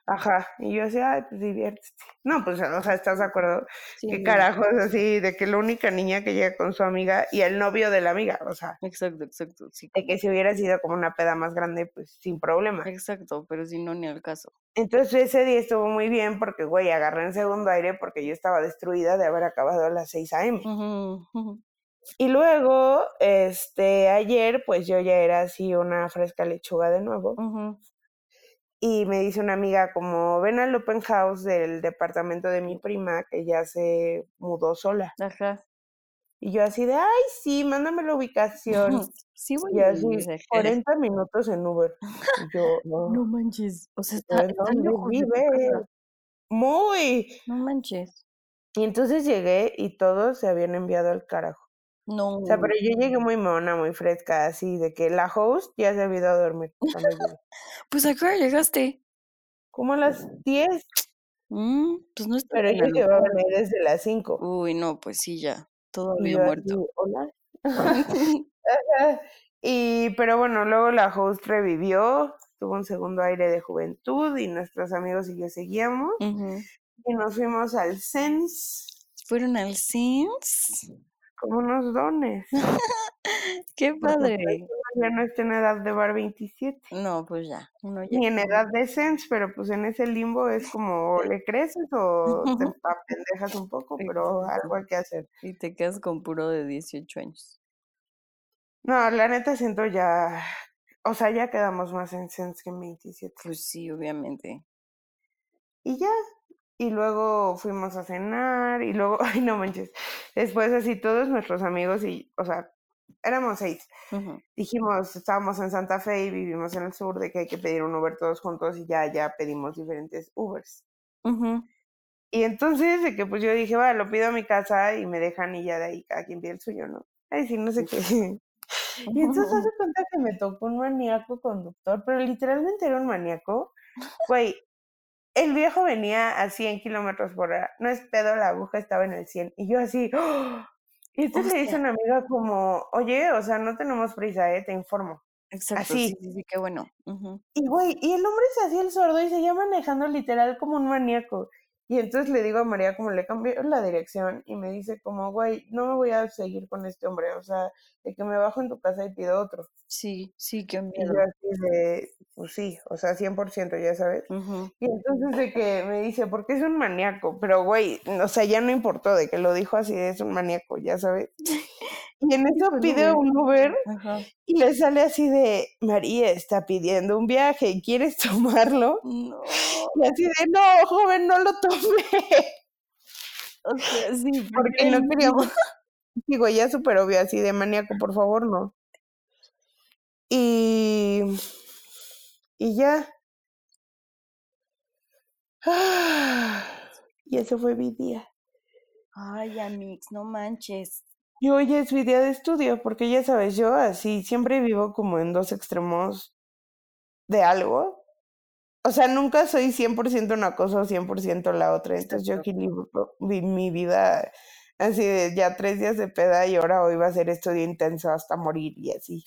ajá. Y yo así, ay, pues diviértete. No, pues, o sea, ¿estás de acuerdo? Sí, ¿Qué carajos así? De que la única niña que llega con su amiga y el novio de la amiga, o sea, Exacto, exacto. Sí, de que si hubiera sido como una peda más grande, pues sin problema. exacto, pero si no, ni al caso. Entonces ese día estuvo muy bien porque, güey, agarré en segundo aire porque yo estaba destruida de haber acabado a las 6 a.m. Ujú, ujú. Y luego, este, ayer, pues yo ya era así una fresca lechuga de nuevo. Y me dice una amiga como, ven al open house del departamento de mi prima que ya se mudó sola. Ajá. Y yo así de, ay, sí, mándame la ubicación. [laughs] Sí, voy Y a así, ir. ajá. 40 minutos en Uber. Y yo, no, No manches. O sea, ¿pero está, ¿en está dónde vive? Muy. No manches. Y entonces llegué y todos se habían enviado al carajo. No. O sea, pero yo llegué muy mona, muy fresca, así, de que la host ya se había ido a dormir. [laughs] Pues a qué hora llegaste. Como a las 10, Mm, pues no está pero ellos lo llevaban ahí desde las 5. Uy, no, pues sí, ya. Yo así, muerto. hola. [laughs] [laughs] Y, pero bueno, luego la host revivió, tuvo un segundo aire de juventud y nuestros amigos y yo seguíamos. Y nos fuimos al Sense Fueron al Sims. Como unos dones. [laughs] Qué padre. pues, uno ya no está en edad de bar 27. No, pues ya. Uno ya. Ni en edad de Sense, pero pues en ese limbo es como o le creces o te [laughs] apendejas un poco, pero algo hay que hacer. Y te quedas con puro de 18 años. No, la neta siento ya, o sea, ya quedamos más en Sense que en 27. Pues sí, obviamente. Y ya, y luego fuimos a cenar y luego, [laughs] ay no manches, después así todos nuestros amigos y, o sea, éramos seis. Dijimos, estábamos en Santa Fe y vivimos en el sur, de que hay que pedir un Uber todos juntos y ya, ya pedimos diferentes Ubers. ujú. Y entonces, de que pues yo dije, va, lo pido a mi casa y me dejan y ya de ahí cada quien pide el suyo, ¿no? Ay, sí, no sé qué. [laughs] Y entonces hace [laughs] cuenta que me tocó un maníaco conductor, pero literalmente era un maníaco. Güey, el viejo venía a 100 kilómetros por hora. No es pedo, la aguja estaba en el 100. Y yo así, ¡oh! Y entonces le dice a una amiga como, oye, o sea, no tenemos prisa, ¿eh? Te informo. Exacto, Así. sí, sí, sí, qué bueno. Y güey, y el hombre se hacía el sordo y seguía manejando literal como un maníaco. Y entonces le digo a María como le cambié la dirección y me dice como, güey, no me voy a seguir con este hombre, o sea, de que me bajo en tu casa y pido otro. Sí, sí, qué Y miedo. yo así de, pues sí, o sea, 100%, ya sabes. Y entonces de que me dice, porque es un maníaco, pero güey, o sea, ya no importó, de que lo dijo así, es un maníaco, ya sabes. [laughs] Y en eso Híjole. pide un Uber y le sale así de, María está pidiendo un viaje, ¿quieres tomarlo? No. Y así de, no, joven, no lo tome. O sea, sí, [laughs] Porque no queríamos. [laughs] Digo, ya súper obvio, así de maníaco, por favor, no. Y. Y ya. [sighs] Y ese fue mi día. Ay, Amix, no manches. Y hoy es mi día de estudio, porque ya sabes, yo así siempre vivo como en dos extremos de algo. O sea, nunca soy 100% una cosa o 100% la otra. Entonces yo Exacto. equilibro vi- mi vida así de ya tres días de peda y ahora hoy va a ser estudio intenso hasta morir y así.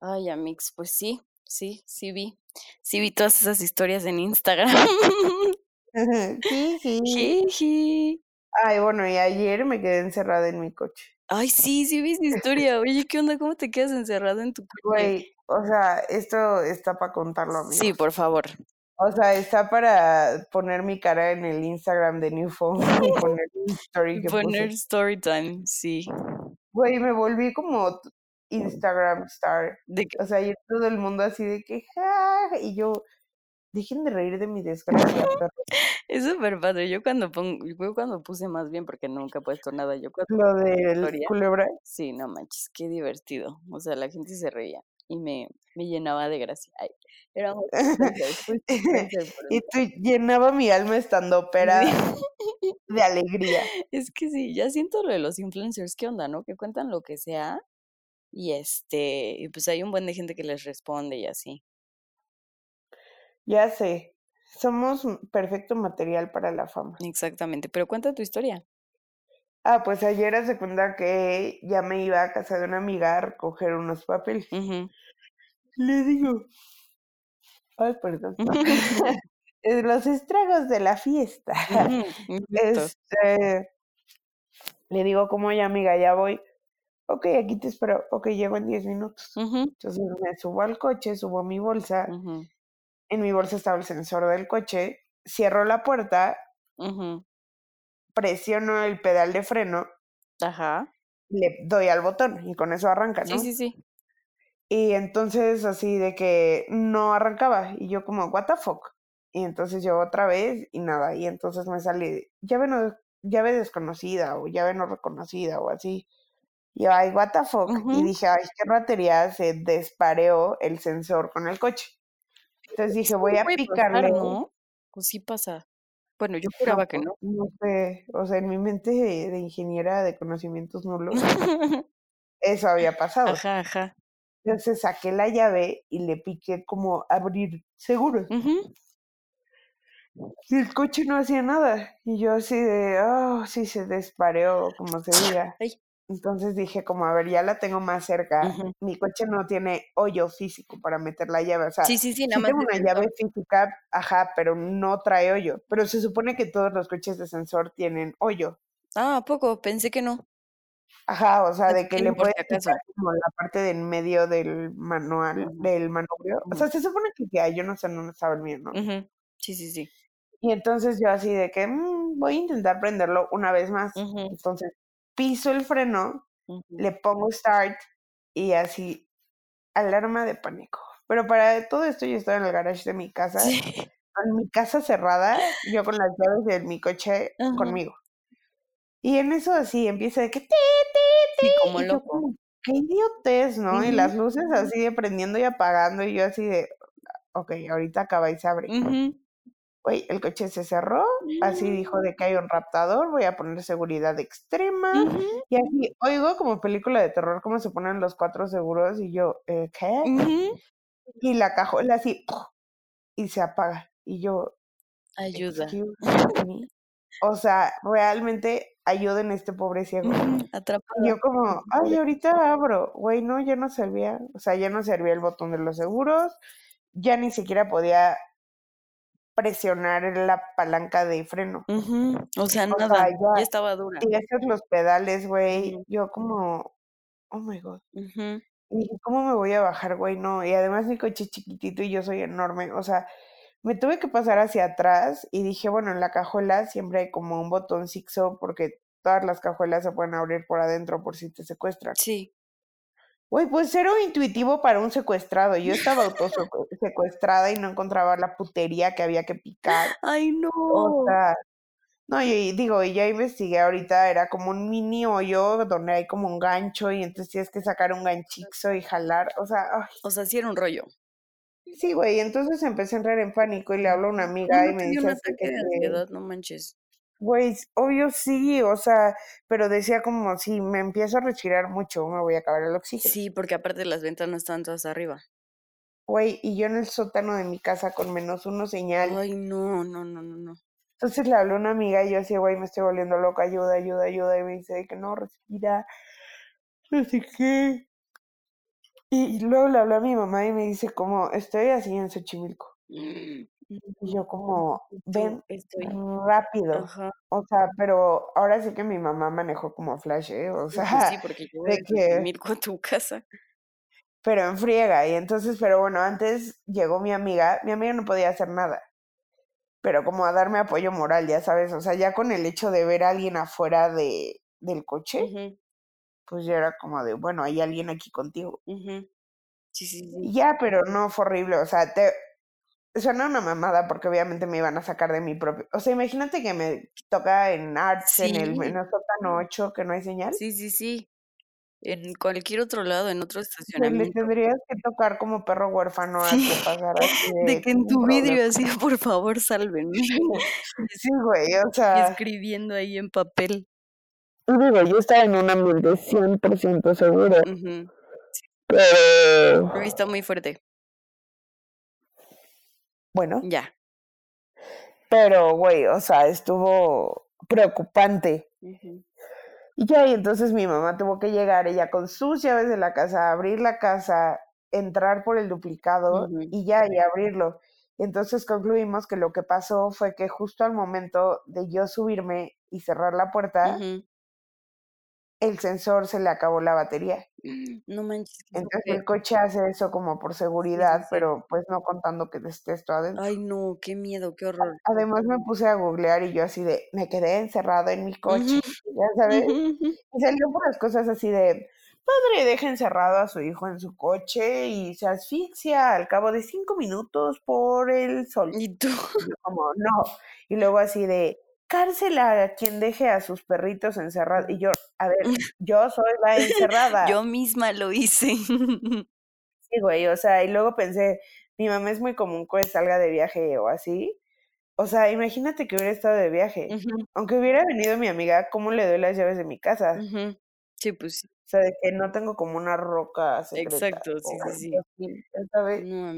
Ay, Amix, pues sí, sí, sí vi. Sí vi todas esas historias en Instagram. [laughs] Sí, [laughs] sí. Jiji. Ay, bueno, y ayer me quedé encerrada en mi coche. Ay, sí, sí vi esa historia. Oye, ¿qué onda? ¿Cómo te quedas encerrado en tu coche? Güey, o sea, esto está para contarlo, amigos. Sí, por favor. O sea, está para poner mi cara en el Instagram de New Phone y [laughs] poner story que Poner puse. story time, sí. Güey, me volví como Instagram star. De que- O sea, y todo el mundo así de que, ja, y yo, dejen de reír de mi desgracia. [laughs] Es súper padre. Yo cuando pongo, yo cuando puse más bien, porque nunca he puesto nada, yo cuando Lo del Historia. culebra. Sí, no manches, qué divertido. O sea, la gente se reía y me, me llenaba de gracia. Ay, era muy [laughs] [laughs] Y tú llenaba mi alma estando [laughs] pera Sí. de alegría. Es que sí, ya siento lo de los influencers, ¿qué onda, no? Que cuentan lo que sea y este, y pues hay un buen de gente que les responde y así. Ya sé, somos perfecto material para la fama. Exactamente, pero cuenta tu historia. Ah, pues ayer hace cuenta que ya me iba a casa de una amiga a recoger unos papeles. Le digo, ay, perdón. [laughs] [laughs] Eh, Los estragos de la fiesta. [laughs] Este, le digo, como ya amiga, ya voy. Ok, aquí te espero. Ok, llego en 10 minutos. Entonces me subo al coche, subo mi bolsa. En mi bolsa estaba el sensor del coche. Cierro la puerta. Presiono el pedal de freno, Ajá. le doy al botón y con eso arranca, ¿no? Sí, sí, sí. Y entonces así de que no arrancaba y yo como, what the fuck. Y entonces yo otra vez y nada, y entonces me sale llave, no, llave desconocida o llave no reconocida o así. Y yo, ay, what the fuck. Y dije, ay, qué ratería, se despareó el sensor con el coche. Entonces dije, voy a pasar, picarle. ¿no? Pues sí pasa. Bueno, yo juraba que no. No sé, o sea, en mi mente de, de ingeniera de conocimientos nulos, [laughs] eso había pasado. Ajá, ajá. Entonces saqué la llave y le piqué como abrir seguro. Ujú. Y el coche no hacía nada. Y yo así de, oh, sí, se despareó, como se [laughs] diga. Ay. Entonces dije, como, a ver, ya la tengo más cerca. Mi coche no tiene hoyo físico para meter la llave. O sea, Sí, sí, sí, tengo una llave física, ajá, pero no trae hoyo. Pero se supone que todos los coches de sensor tienen hoyo. Ah, ¿a poco? Pensé que no. Ajá, o sea, de que le puedes quitar como la parte del medio del manual, del manubrio. O sea, se supone que hay, yo no sé, no estaba el mío, ¿no? Sí, sí, sí. Y entonces yo así de que "Mm, voy a intentar prenderlo una vez más. Entonces piso el freno, le pongo start y así, alarma de pánico. Pero para todo esto yo estaba en el garage de mi [laughs] casa, Sí. en mi casa cerrada, yo con las llaves de mi coche conmigo. Y en eso así empieza de que ti, ti, Sí, ti, como y yo loco. como, qué idiotez, ¿no? Y Ujú. las luces así de prendiendo y apagando y yo así de, ok, ahorita acaba y se abre. Güey, el coche se cerró, así dijo de que hay un raptador, voy a poner seguridad extrema. Y así, oigo como película de terror, cómo se ponen los cuatro seguros y yo, eh, ¿qué? Y la cajuela así, y se apaga. Y yo, Ayuda. O sea, realmente ayuden a este pobre ciego. Ujú. Y yo como, ay, ahorita abro. Güey, no, ya no servía. O sea, ya no servía el botón de los seguros. Ya ni siquiera podía presionar la palanca de freno. O sea, O nada. sea, Ya ya estaba dura. tiesas los pedales, güey. Yo como, oh my God. Y dije, ¿cómo me voy a bajar, güey? No. Y además mi coche es chiquitito y yo soy enorme. O sea, me tuve que pasar hacia atrás y dije, bueno, en la cajuela siempre hay como un botón zigzag porque todas las cajuelas se pueden abrir por adentro por si te secuestran. Sí. Güey, pues cero intuitivo para un secuestrado. Yo estaba autosecuestrada y no encontraba la putería que había que picar. Ay, no. O sea, no, y digo, y ya investigué ahorita, era como un mini hoyo donde hay como un gancho y entonces tienes que sacar un ganchizo y jalar. O sea, ay, O sea, sí era un rollo. sí, güey. Entonces empecé a entrar en pánico y le hablo a una amiga ¿No y me dice un así ataque que, de que, ansiedad? No manches. Güey, obvio sí, o sea, pero decía como si me empiezo a respirar mucho, me voy a acabar el oxígeno. Sí, porque aparte las ventanas están todas arriba. Güey, y yo en el sótano de mi casa con menos uno señal. Ay, no, no, no, no, no. Entonces le hablé a una amiga y yo así, güey, me estoy volviendo loca, ayuda, ayuda, ayuda. Y me dice que no, respira, no sé qué. Y luego le hablé a mi mamá y me dice como, estoy así en Xochimilco. Y yo como, ven Estoy. rápido. Ajá. O sea, pero ahora sí que mi mamá manejó como flash, ¿eh? O sea, sí, porque yo [laughs] de voy que, Xochimilco a tu casa. pero en friega. Y entonces, pero bueno, antes llegó mi amiga, mi amiga no podía hacer nada. Pero como a darme apoyo moral, ya sabes, o sea, ya con el hecho de ver a alguien afuera de, del coche, pues ya era como de, bueno, hay alguien aquí contigo. ujú. Sí, sí, sí. Ya, pero no fue horrible, o sea, te suena una mamada porque obviamente me iban a sacar de mi propio, o sea, imagínate que me toca en Arts, en el, el sótano 8, que no hay señal, sí, sí, sí. En cualquier otro lado, en otro pues le estacionamiento. tendrías que tocar como perro huérfano a que Sí, pasara así [laughs] de de que en tu problema. vidrio así, [laughs] por favor, sálvenme. [laughs] Sí, güey, o sea, escribiendo ahí en papel. digo, yo estaba en un ambiente 100% seguro, pero Pero está muy fuerte. Bueno, Ya. pero güey, o sea, estuvo preocupante. Y ya, y entonces mi mamá tuvo que llegar ella con sus llaves de la casa, abrir la casa, entrar por el duplicado y ya, y abrirlo. Entonces concluimos que lo que pasó fue que justo al momento de yo subirme y cerrar la puerta, el sensor se le acabó la batería. No manches, Entonces el coche hace eso como por seguridad, sí, sí. pero pues no contando que esté esto adentro. Ay, no, qué miedo, qué horror. Además me puse a googlear y yo así de, me quedé encerrado en mi coche, [laughs] ya sabes. ujú, ujú. Y salió por las cosas así de, padre deja encerrado a su hijo en su coche y se asfixia al cabo de cinco minutos por el sol. Y tú, Y como, no. Y luego así de, cárcel a quien deje a sus perritos encerrados. Y yo, a ver, [laughs] yo soy la encerrada. yo misma lo hice. [laughs] Sí, güey, o sea, y luego pensé, mi mamá es muy común que salga de viaje o así. O sea, imagínate que hubiera estado de viaje. Aunque hubiera venido mi amiga, ¿cómo le doy las llaves de mi casa? Sí, pues sí. O sea, de que no tengo como una roca secreta. Exacto, sí, sí, sí. sabes. No.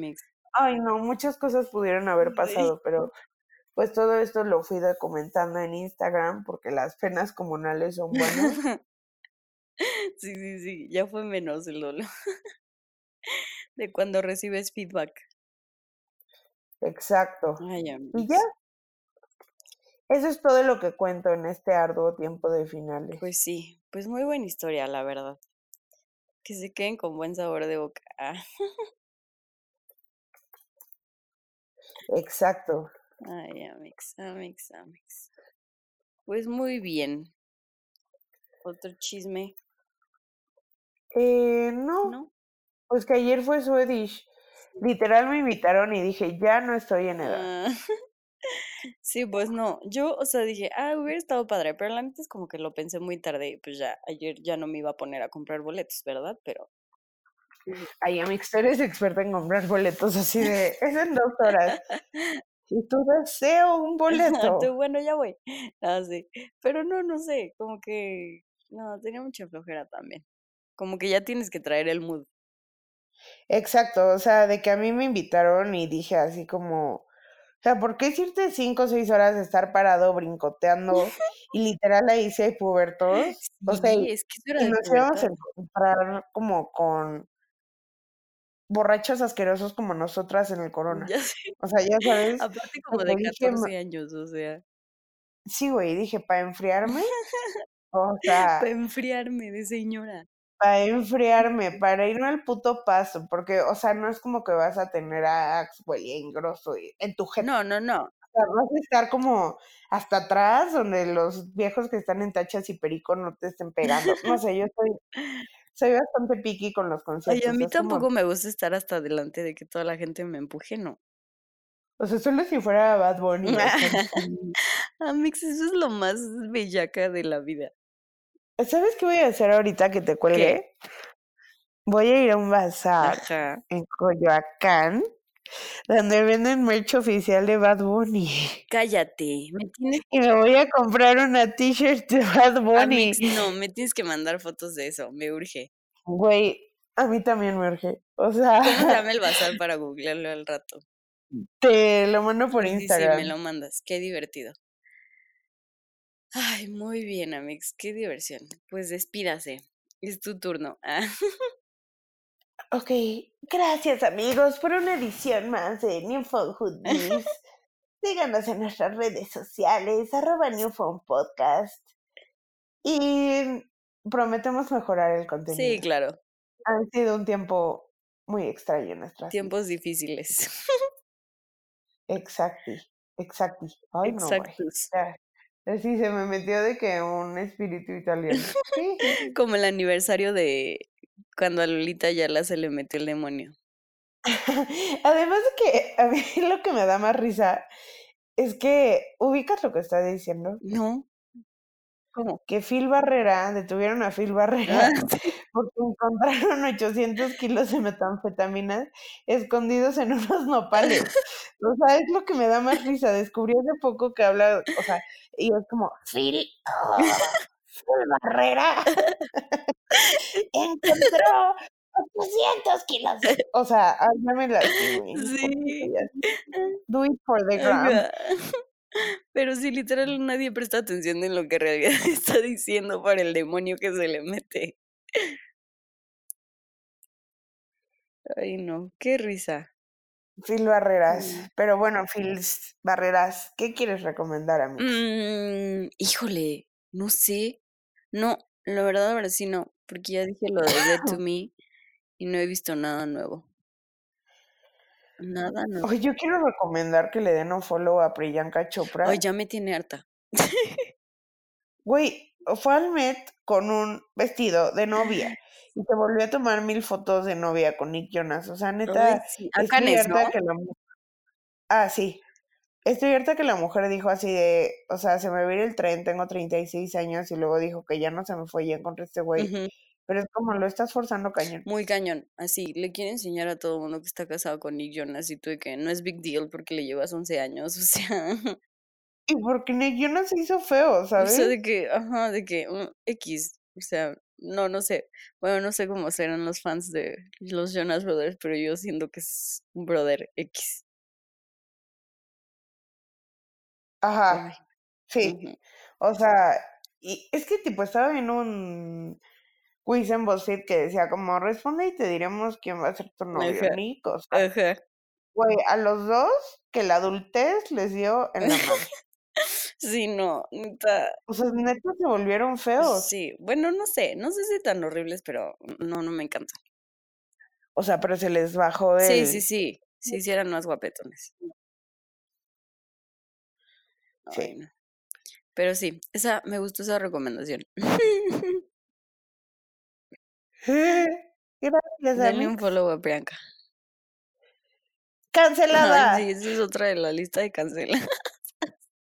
Ay, no, muchas cosas pudieron haber pasado, pero pues todo esto lo fui documentando en Instagram porque las penas comunales son buenas. [laughs] Sí, sí, sí. Ya fue menos el dolor. [laughs] De cuando recibes feedback. Exacto. Ay, Y ya, eso es todo lo que cuento en este arduo tiempo de finales. Pues sí, pues muy buena historia, la verdad. Que se queden con buen sabor de boca. [laughs] Exacto. Ay, amigos, amigos, amigos. Pues muy bien. Otro chisme, Eh, no, ¿no? pues que ayer fue Swedish. Literal me invitaron y dije, ya no estoy en edad. Ah, [laughs] Sí, pues no. Yo, o sea, dije, ah, hubiera estado padre, pero la neta es como que lo pensé muy tarde y pues ya, ayer ya no me iba a poner a comprar boletos, ¿verdad? Pero Ay, Amix, tú eres experta en comprar boletos así de, es en dos horas. [laughs] Y tú deseo un boleto. Tú, bueno, ya voy. Ah, sí. Pero no, no sé, como que, no, tenía mucha flojera también. Como que ya tienes que traer el mood. Exacto, o sea, de que a mí me invitaron y dije así como, o sea, ¿por qué irte cinco o seis horas de estar parado brincoteando y [laughs] literal ahí sí hay pubertos? O sea, Sí, es que y nos íbamos a encontrar como con borrachos asquerosos como nosotras en el Corona. Ya sé. O sea, ya sabes, Aparte como de dije, 14 años, o sea, sí, güey, dije, para enfriarme, [laughs] o sea, para enfriarme de señora. para enfriarme, [laughs] para irme al puto paso, porque, o sea, no es como que vas a tener a Axwell y a Ingrosso y- en tu jeta. No, no, no. O sea, vas a estar como hasta atrás, donde los viejos que están en tachas y perico no te estén pegando. No sé, yo soy, soy bastante picky con los Oye, a conciertos. mí es como, tampoco me gusta estar hasta adelante de que toda la gente me empuje, no. o sea, solo si fuera Bad Bunny. Amix, [laughs] eso es lo más bellaca de la vida. ¿Sabes qué voy a hacer ahorita que te cuelgue? Voy a ir a un bazar Ajá. en Coyoacán, donde venden merch oficial de Bad Bunny. Cállate. Me tienes... [laughs] Y me voy a comprar una t-shirt de Bad Bunny. Amix, no, me tienes que mandar fotos de eso. Me urge. Güey, a mí también me urge. O sea, ¿Cómo se [laughs] llama el bazar para googlearlo al rato? te lo mando por Sí, sí, sí, Instagram. me lo mandas. Qué divertido. Ay, muy bien, Amix. Qué diversión. Pues despídase. Es tu turno. Ah. [laughs] Ok, gracias amigos por una edición más de New Phone Hood News. [laughs] Síganos en nuestras redes sociales, arroba New Phone Podcast. Y prometemos mejorar el contenido. Sí, claro. Ha sido un tiempo muy extraño en nuestras Tiempos difíciles. [laughs] Exacti, exacti. Ay, no, güey. Exactos. Ya, Así se me metió de que un espíritu italiano. Sí. [laughs] Como el aniversario de cuando a Lolita Yala se le metió el demonio. [laughs] Además de que a mí [laughs] lo que me da más risa es que ubicas lo que está diciendo. No. ¿Cómo? Que Phil Barrera, detuvieron a Phil Barrera Ah, [laughs] porque encontraron 800 kilos de metanfetamina escondidos en unos nopales. O sea, es lo que me da más risa. Descubrí hace poco que habla, o sea, y es como, Phil, oh, Phil Barrera [laughs] encontró 800 kilos. O sea, me lastimé. un Sí. [laughs] Do it for the gram. [laughs] Pero sí, literal, nadie presta atención en lo que en realidad está diciendo para el demonio que se le mete. Ay, no, qué risa. Phil Barreras. Mm. Pero bueno, Phil Barreras, ¿qué quieres recomendar a mí? Mm, híjole, no sé. No, la verdad, ahora sí no, porque ya dije lo de Dead to [laughs] Me y no he visto nada nuevo. Nada nuevo. Oye, yo quiero recomendar que le den un follow a Priyanka Chopra. Ay, ya me tiene harta. [laughs] Güey, fue al Met con un vestido de novia [laughs] y te volvió a tomar mil fotos de novia con Nick Jonas. O sea, Ay, neta, sí. Estoy Canes, ¿no? que la Ah, sí. Estoy harta que la mujer dijo así de, o sea, se me va a ir el tren, tengo 36 años y luego dijo que ya no se me fue, ya encontré este güey. Ujú, Pero es como lo estás forzando cañón. Muy cañón. Así, le quiere enseñar a todo mundo que está casado con Nick Jonas y tú de que no es big deal porque le llevas 11 años. [laughs] O sea, Y porque Nick Jonas se hizo feo, o ¿sabes? sea, de que, ajá, de que mm, X. O sea, no, no sé. Bueno, no sé cómo serán los fans de los Jonas Brothers, pero yo siento que es un brother X. Ajá, sí. O sea, y es que tipo estaba viendo un quiz en BuzzFeed que decía como responde y te diremos quién va a ser tu novio, Ajá. Nick. O sea, Ajá. güey, a los dos que la adultez les dio en la madre. [laughs] Sí, no, neta. O sea, neta se volvieron feos. Sí, bueno, no sé, no sé si tan horribles, pero no, no me encantan. O sea, pero se les bajó Sí, sí, el... sí, sí, sí eran más guapetones. Sí. Ay, no. Pero sí, esa, me gustó esa recomendación. [laughs] Gracias, Dale un follow a Priyanka. Cancelada. Ay, sí, esa es otra de la lista de cancela. [laughs]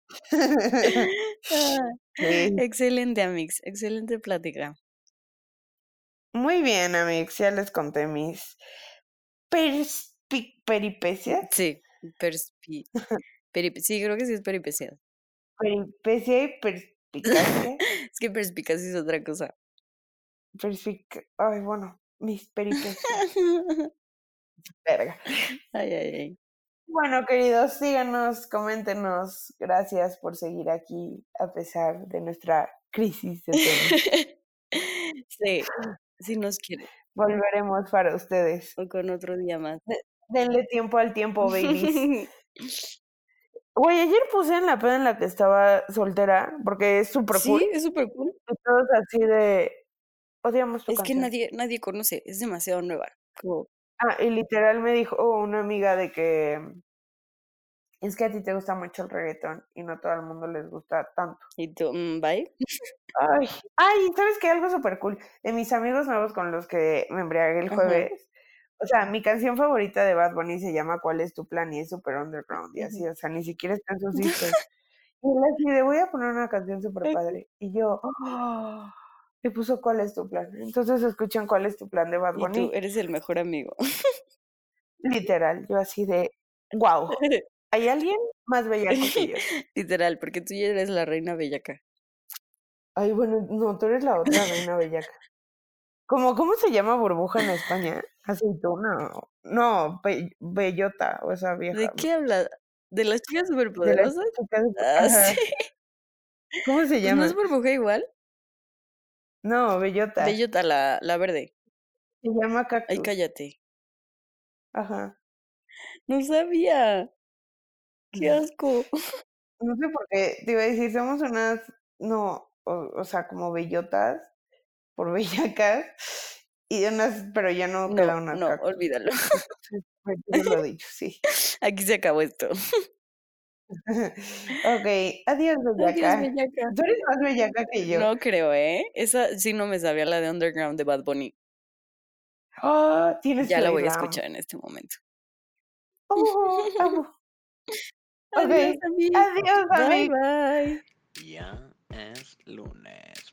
[laughs] Ah, Sí. excelente, Amix. Excelente plática. Muy bien, amigos, ya les conté mis peripecias. Sí, perspi... Sí, creo que sí es peripecia. Peripecia y perspicacia. [laughs] Es que perspicacia es otra cosa. Perspic- Ay, bueno, mis peripecias. [laughs] Verga. Ay, ay, ay. Bueno, queridos, síganos, coméntenos. Gracias por seguir aquí a pesar de nuestra crisis de. [laughs] Sí, si nos quiere. Volveremos para ustedes. O con otro día más. Denle tiempo al tiempo, babies. Güey, ayer puse en la peda en la que estaba soltera, porque es súper cool. Sí, es súper cool. Y todos así de. Odiamos tu Es que canción". nadie, nadie conoce, es demasiado nueva. Como, Ah, y literal me dijo una amiga de que. Es que a ti te gusta mucho el reggaetón y no a todo el mundo les gusta tanto. y tú, mm, bye. Ay, ay, ¿sabes qué? Algo súper cool. De mis amigos nuevos con los que me embriagué el jueves. O sea, mi canción favorita de Bad Bunny se llama ¿Cuál es tu plan? Y es súper underground y así, o sea, ni siquiera está en sus [laughs] discos. Y él así de voy a poner una canción súper padre. Y yo, "Ah", le puso ¿Cuál es tu plan? Entonces escuchan ¿Cuál es tu plan? de Bad Y Bunny. tú eres el mejor amigo. Literal, yo así de, wow, [laughs] ¿hay alguien más bellaco que yo? [laughs] Literal, porque tú ya eres la reina bellaca. Ay, bueno, no, tú eres la otra reina bellaca. ¿Cómo, ¿Cómo se llama burbuja en España? Aceituna. No, be- bellota, o esa vieja. ¿De qué habla? ¿De las chicas de las superpoderosas? chicas- Ah, [laughs] sí. ¿Cómo se Pues ¿No llama? es burbuja igual? No, bellota. Bellota, la, la verde. Se llama Ay, cactus. cállate. Ajá. No sabía. Qué asco. [laughs] No sé por qué, te iba a decir, somos unas, no, o, o sea, como bellotas, por [laughs] bellacas, y unas, pero ya no, queda No, una no, olvídalo. [laughs] Retiro lo dicho, sí. [laughs] Aquí se acabó esto. ok, adiós, bellaca. Adiós, bellaca. Tú eres más bellaca que yo. No creo, ¿eh? Esa sí no me sabía la de Underground de Bad Bunny. Ah, tienes Ya que la voy a escuchar en este momento. Oh, amo. Ok, Adiós. Adiós, Bye, bye. Ya es lunes,